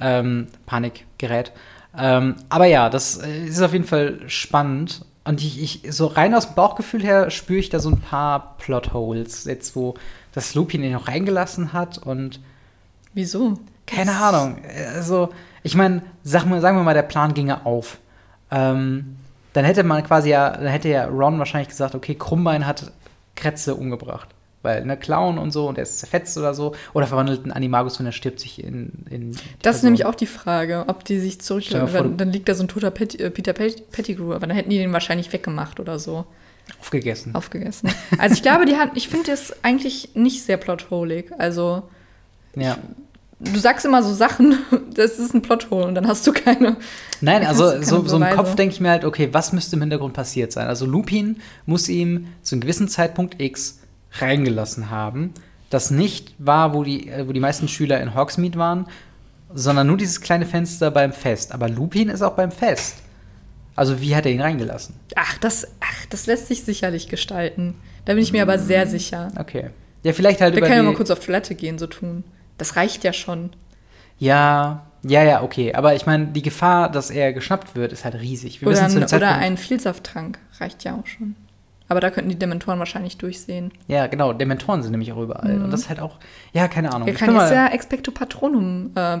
Ähm, Panik gerät. Ähm, aber ja, das äh, ist auf jeden Fall spannend. Und ich, ich, so rein aus dem Bauchgefühl her spüre ich da so ein paar Plotholes, jetzt wo das Lupin ihn noch reingelassen hat und Wieso? keine Das- Ahnung. Also, ich meine, sag mal, sagen wir mal, der Plan ginge auf. Ähm, dann hätte man quasi ja, dann hätte ja Ron wahrscheinlich gesagt, okay, Krummbein hat Kretze umgebracht. Weil, ne, Clown und so und er ist zerfetzt oder so. Oder verwandelt einen Animagus und er stirbt sich in. in Das ist Person. nämlich auch die Frage, ob die sich zurück. Stell dir vor, Dann, dann liegt da so ein toter Pet äh, Peter Pet Pettigrew, aber dann hätten die den wahrscheinlich weggemacht oder so, aufgegessen. aufgegessen. Also ich glaube, die haben, ich finde das eigentlich nicht sehr plotholig. Also ja. du sagst immer so Sachen, (laughs) das ist ein Plothole und dann hast du keine. Nein, also du so, keine so im. Kopf denke ich mir halt, okay, was müsste im Hintergrund passiert sein? Also Lupin muss ihm zu einem gewissen Zeitpunkt X reingelassen haben, das nicht war, wo die, äh, wo die meisten Schüler in Hogsmeade waren, sondern nur dieses kleine Fenster beim Fest. Aber Lupin ist auch beim Fest. Also wie hat er ihn reingelassen? Ach, das, ach, das lässt sich sicherlich gestalten. Da bin ich mir aber sehr sicher. Okay. Ja, vielleicht halt Wir können ja mal kurz auf Toilette gehen, so tun. Das reicht ja schon. Ja, ja, ja, okay. Aber ich meine, die Gefahr, dass er geschnappt wird, ist halt riesig. Wir Oder, ein, Zeitpunkt, oder ein Vielsafttrank reicht ja auch schon. Aber da könnten die Dementoren wahrscheinlich durchsehen. Ja, genau. Dementoren sind nämlich auch überall. Und das ist halt auch, ja, keine Ahnung. Er Ich kann bin jetzt ja Expecto Patronum äh,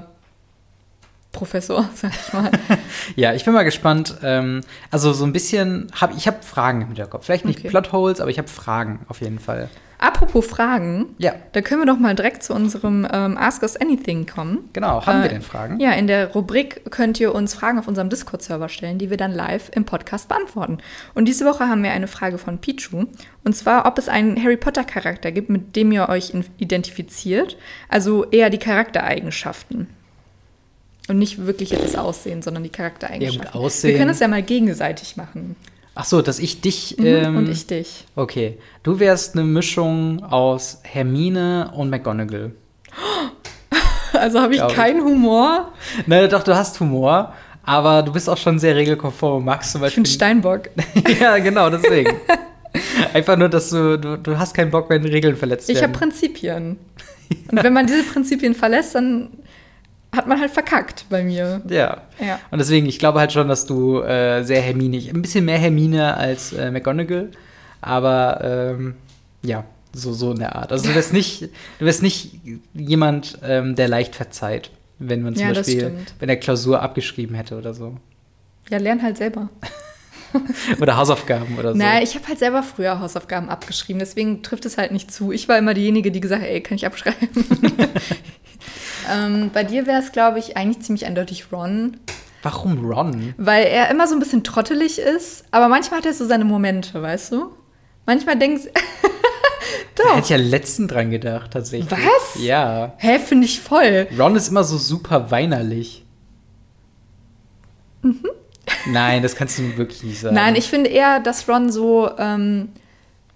Professor, (laughs) sag ich mal. (laughs) Ja, ich bin mal gespannt. Ähm, also so ein bisschen, hab, ich habe Fragen im Hinterkopf. Vielleicht nicht Okay. Plotholes, aber ich habe Fragen auf jeden Fall. Apropos Fragen, Ja, da können wir doch mal direkt zu unserem ähm, Ask Us Anything kommen. genau. Haben Äh, wir denn Fragen? Ja, in der Rubrik könnt ihr uns Fragen auf unserem Discord-Server stellen, die wir dann live im Podcast beantworten. Und diese Woche haben wir eine Frage von Pichu. Und zwar, ob es einen Harry Potter-Charakter gibt, mit dem ihr euch identifiziert. Also eher die Charaktereigenschaften. Und nicht wirklich jetzt das Aussehen, sondern die Charaktereigenschaften. Ja, gut, Aussehen- Wir können es ja mal gegenseitig machen. Ach so, dass ich dich. Mhm, Ähm, und ich dich. Okay. Du wärst eine Mischung aus Hermine und McGonagall. (gasps) Also habe ich Glaub ich. keinen Humor. Nein, doch, du hast Humor, aber du bist auch schon sehr regelkonform. Max zum Ich bin Beispiel. Steinbock. (laughs) ja, genau, deswegen. (laughs) Einfach nur, dass du, du, du hast keinen Bock, wenn Regeln verletzt Ich habe werden. Prinzipien. Und wenn man diese Prinzipien verlässt, dann hat man halt verkackt bei mir. ja. Ja. Und deswegen, ich glaube halt schon, dass du äh, sehr Herminig, ein bisschen mehr Hermine als äh, McGonagall, aber ähm, ja, so, so in der Art. Also du wirst nicht, du wirst nicht jemand, ähm, der leicht verzeiht, wenn man zum Ja, Beispiel, wenn er Klausur abgeschrieben hätte oder so. Ja, lern halt selber. (laughs) Oder Hausaufgaben oder so. Naja, ich habe halt selber früher Hausaufgaben abgeschrieben, deswegen trifft es halt nicht zu. Ich war immer diejenige, die gesagt hat, ey, kann ich abschreiben? (laughs) ähm, bei dir wäre es, glaube ich, eigentlich ziemlich eindeutig Ron, Warum Ron? weil er immer so ein bisschen trottelig ist, aber manchmal hat er so seine Momente, weißt du? Manchmal denkst (laughs) Da Doch. hätte ich ja letzten dran gedacht, tatsächlich. Was? Ja. Hä, finde ich voll. Ron ist immer so super weinerlich. Nein, das kannst du wirklich nicht sagen. Nein, ich finde eher, dass Ron so, ähm,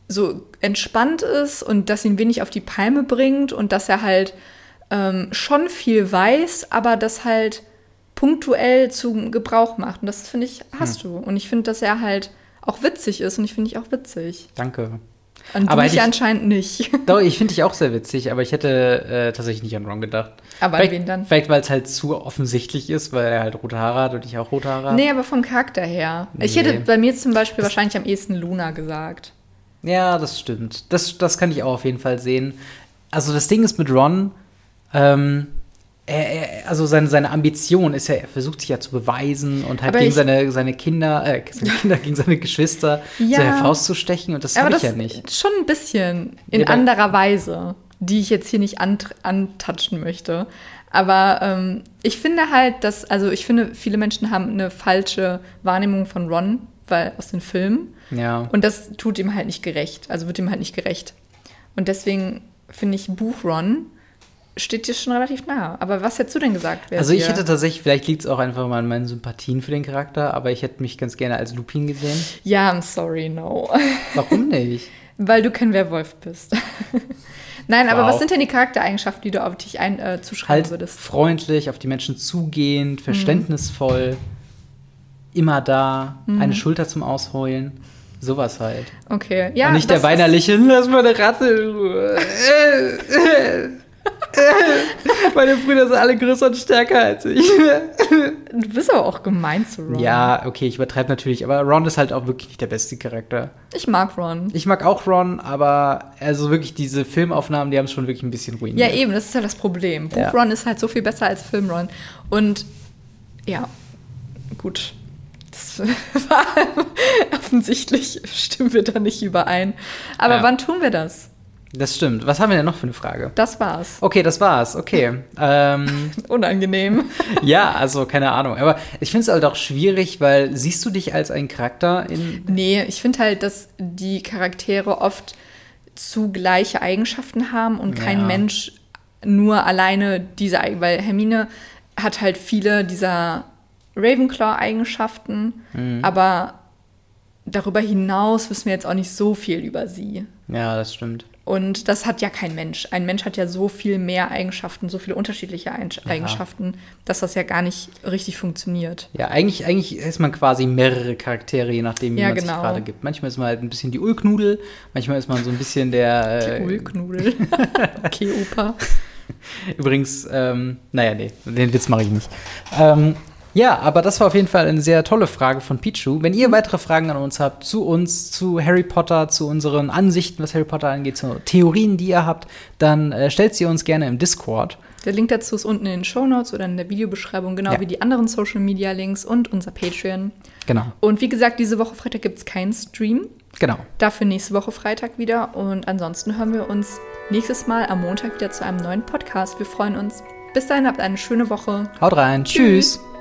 so entspannt ist und dass ihn wenig auf die Palme bringt und dass er halt ähm, schon viel weiß, aber das halt punktuell zu Gebrauch macht. Und das finde ich, hast hm. du. Und ich finde, dass er halt auch witzig ist und ich finde ich auch witzig. Danke. Und aber ich anscheinend nicht. (laughs) Doch, ich finde dich auch sehr witzig, aber ich hätte äh, tatsächlich nicht an Ron gedacht. Aber vielleicht, an wen dann? Vielleicht, weil es halt zu offensichtlich ist, weil er halt rote Haare hat und ich auch rote Haare habe. Nee, aber vom Charakter her. Nee. Ich hätte bei mir zum Beispiel das wahrscheinlich am ehesten Luna gesagt. Ja, das stimmt. Das, das kann ich auch auf jeden Fall sehen. Also das Ding ist mit Ron, ähm, er, er, also seine, seine Ambition ist ja, er versucht sich ja zu beweisen und halt aber gegen seine, seine Kinder, äh, seine (laughs) Kinder, gegen seine Geschwister ja, so herauszustechen und das habe ich ja nicht. Schon ein bisschen, in ja, anderer Weise, die ich jetzt hier nicht antatschen möchte. Aber ähm, ich finde halt, dass, also ich finde, viele Menschen haben eine falsche Wahrnehmung von Ron, weil aus den Filmen. Ja. Und das tut ihm halt nicht gerecht, also wird ihm halt nicht gerecht. Und deswegen finde ich Buch Ron steht dir schon relativ nah. Aber was hättest du denn gesagt? Also ich hätte tatsächlich, vielleicht liegt es auch einfach mal an meinen Sympathien für den Charakter, aber ich hätte mich ganz gerne als Lupin gesehen. Ja, I'm sorry, no. (laughs) Warum nicht? Weil du kein Werwolf bist. (laughs) Nein, wow. aber was sind denn die Charaktereigenschaften, die du auf dich ein, äh, zuschreiben halt würdest? Freundlich, auf die Menschen zugehend, verständnisvoll, mhm. immer da, mhm. eine Schulter zum Ausheulen. Sowas halt. Okay, ja. Und nicht der weinerliche, lass mal eine Ratte. (laughs) (laughs) Meine Brüder sind alle größer und stärker als ich. du bist aber auch gemein zu Ron. Ja, okay, ich übertreibe natürlich, aber Ron ist halt auch wirklich nicht der beste Charakter. Ich mag Ron. Ich mag auch Ron, aber also wirklich diese Filmaufnahmen, die haben es schon wirklich ein bisschen ruiniert. Ja, eben, das ist ja das Problem. Buch ja. Ron ist halt so viel besser als Film Ron. Und ja, gut. Das (laughs) war offensichtlich stimmen wir da nicht überein. Aber ja. wann tun wir das? Das stimmt. Was haben wir denn noch für eine Frage? Das war's. Okay, das war's. Okay. (laughs) Ähm, (laughs) Unangenehm. (laughs) ja, also keine Ahnung. Aber ich finde es halt auch schwierig, weil siehst du dich als ein Charakter in. Nee, ich finde halt, dass die Charaktere oft zu gleiche Eigenschaften haben und kein ja. Mensch nur alleine diese Eigenschaften. Weil Hermine hat halt viele dieser Ravenclaw-Eigenschaften, mhm. aber darüber hinaus wissen wir jetzt auch nicht so viel über sie. Ja, das stimmt. Und das hat ja kein Mensch. Ein Mensch hat ja so viel mehr Eigenschaften, so viele unterschiedliche Eigenschaften, ja. dass das ja gar nicht richtig funktioniert. Ja, eigentlich, eigentlich ist man quasi mehrere Charaktere, je nachdem, wie ja, man genau. sich gerade gibt. Manchmal ist man halt ein bisschen die Ulknudel, manchmal ist man so ein bisschen der. (laughs) Äh, die Ulknudel. (laughs) okay, Opa. Übrigens, ähm, naja, nee, den Witz mache ich nicht. Ähm, ja, aber das war auf jeden Fall eine sehr tolle Frage von Pichu. Wenn ihr weitere Fragen an uns habt, zu uns, zu Harry Potter, zu unseren Ansichten, was Harry Potter angeht, zu Theorien, die ihr habt, dann äh, stellt sie uns gerne im Discord. Der Link dazu ist unten in den Show Notes oder in der Videobeschreibung, genau ja. wie die anderen Social Media Links und unser Patreon. Genau. Und wie gesagt, diese Woche Freitag gibt es keinen Stream. Genau. Dafür nächste Woche Freitag wieder. Und ansonsten hören wir uns nächstes Mal am Montag wieder zu einem neuen Podcast. Wir freuen uns. Bis dahin habt eine schöne Woche. Haut rein. Tschüss. Tschüss.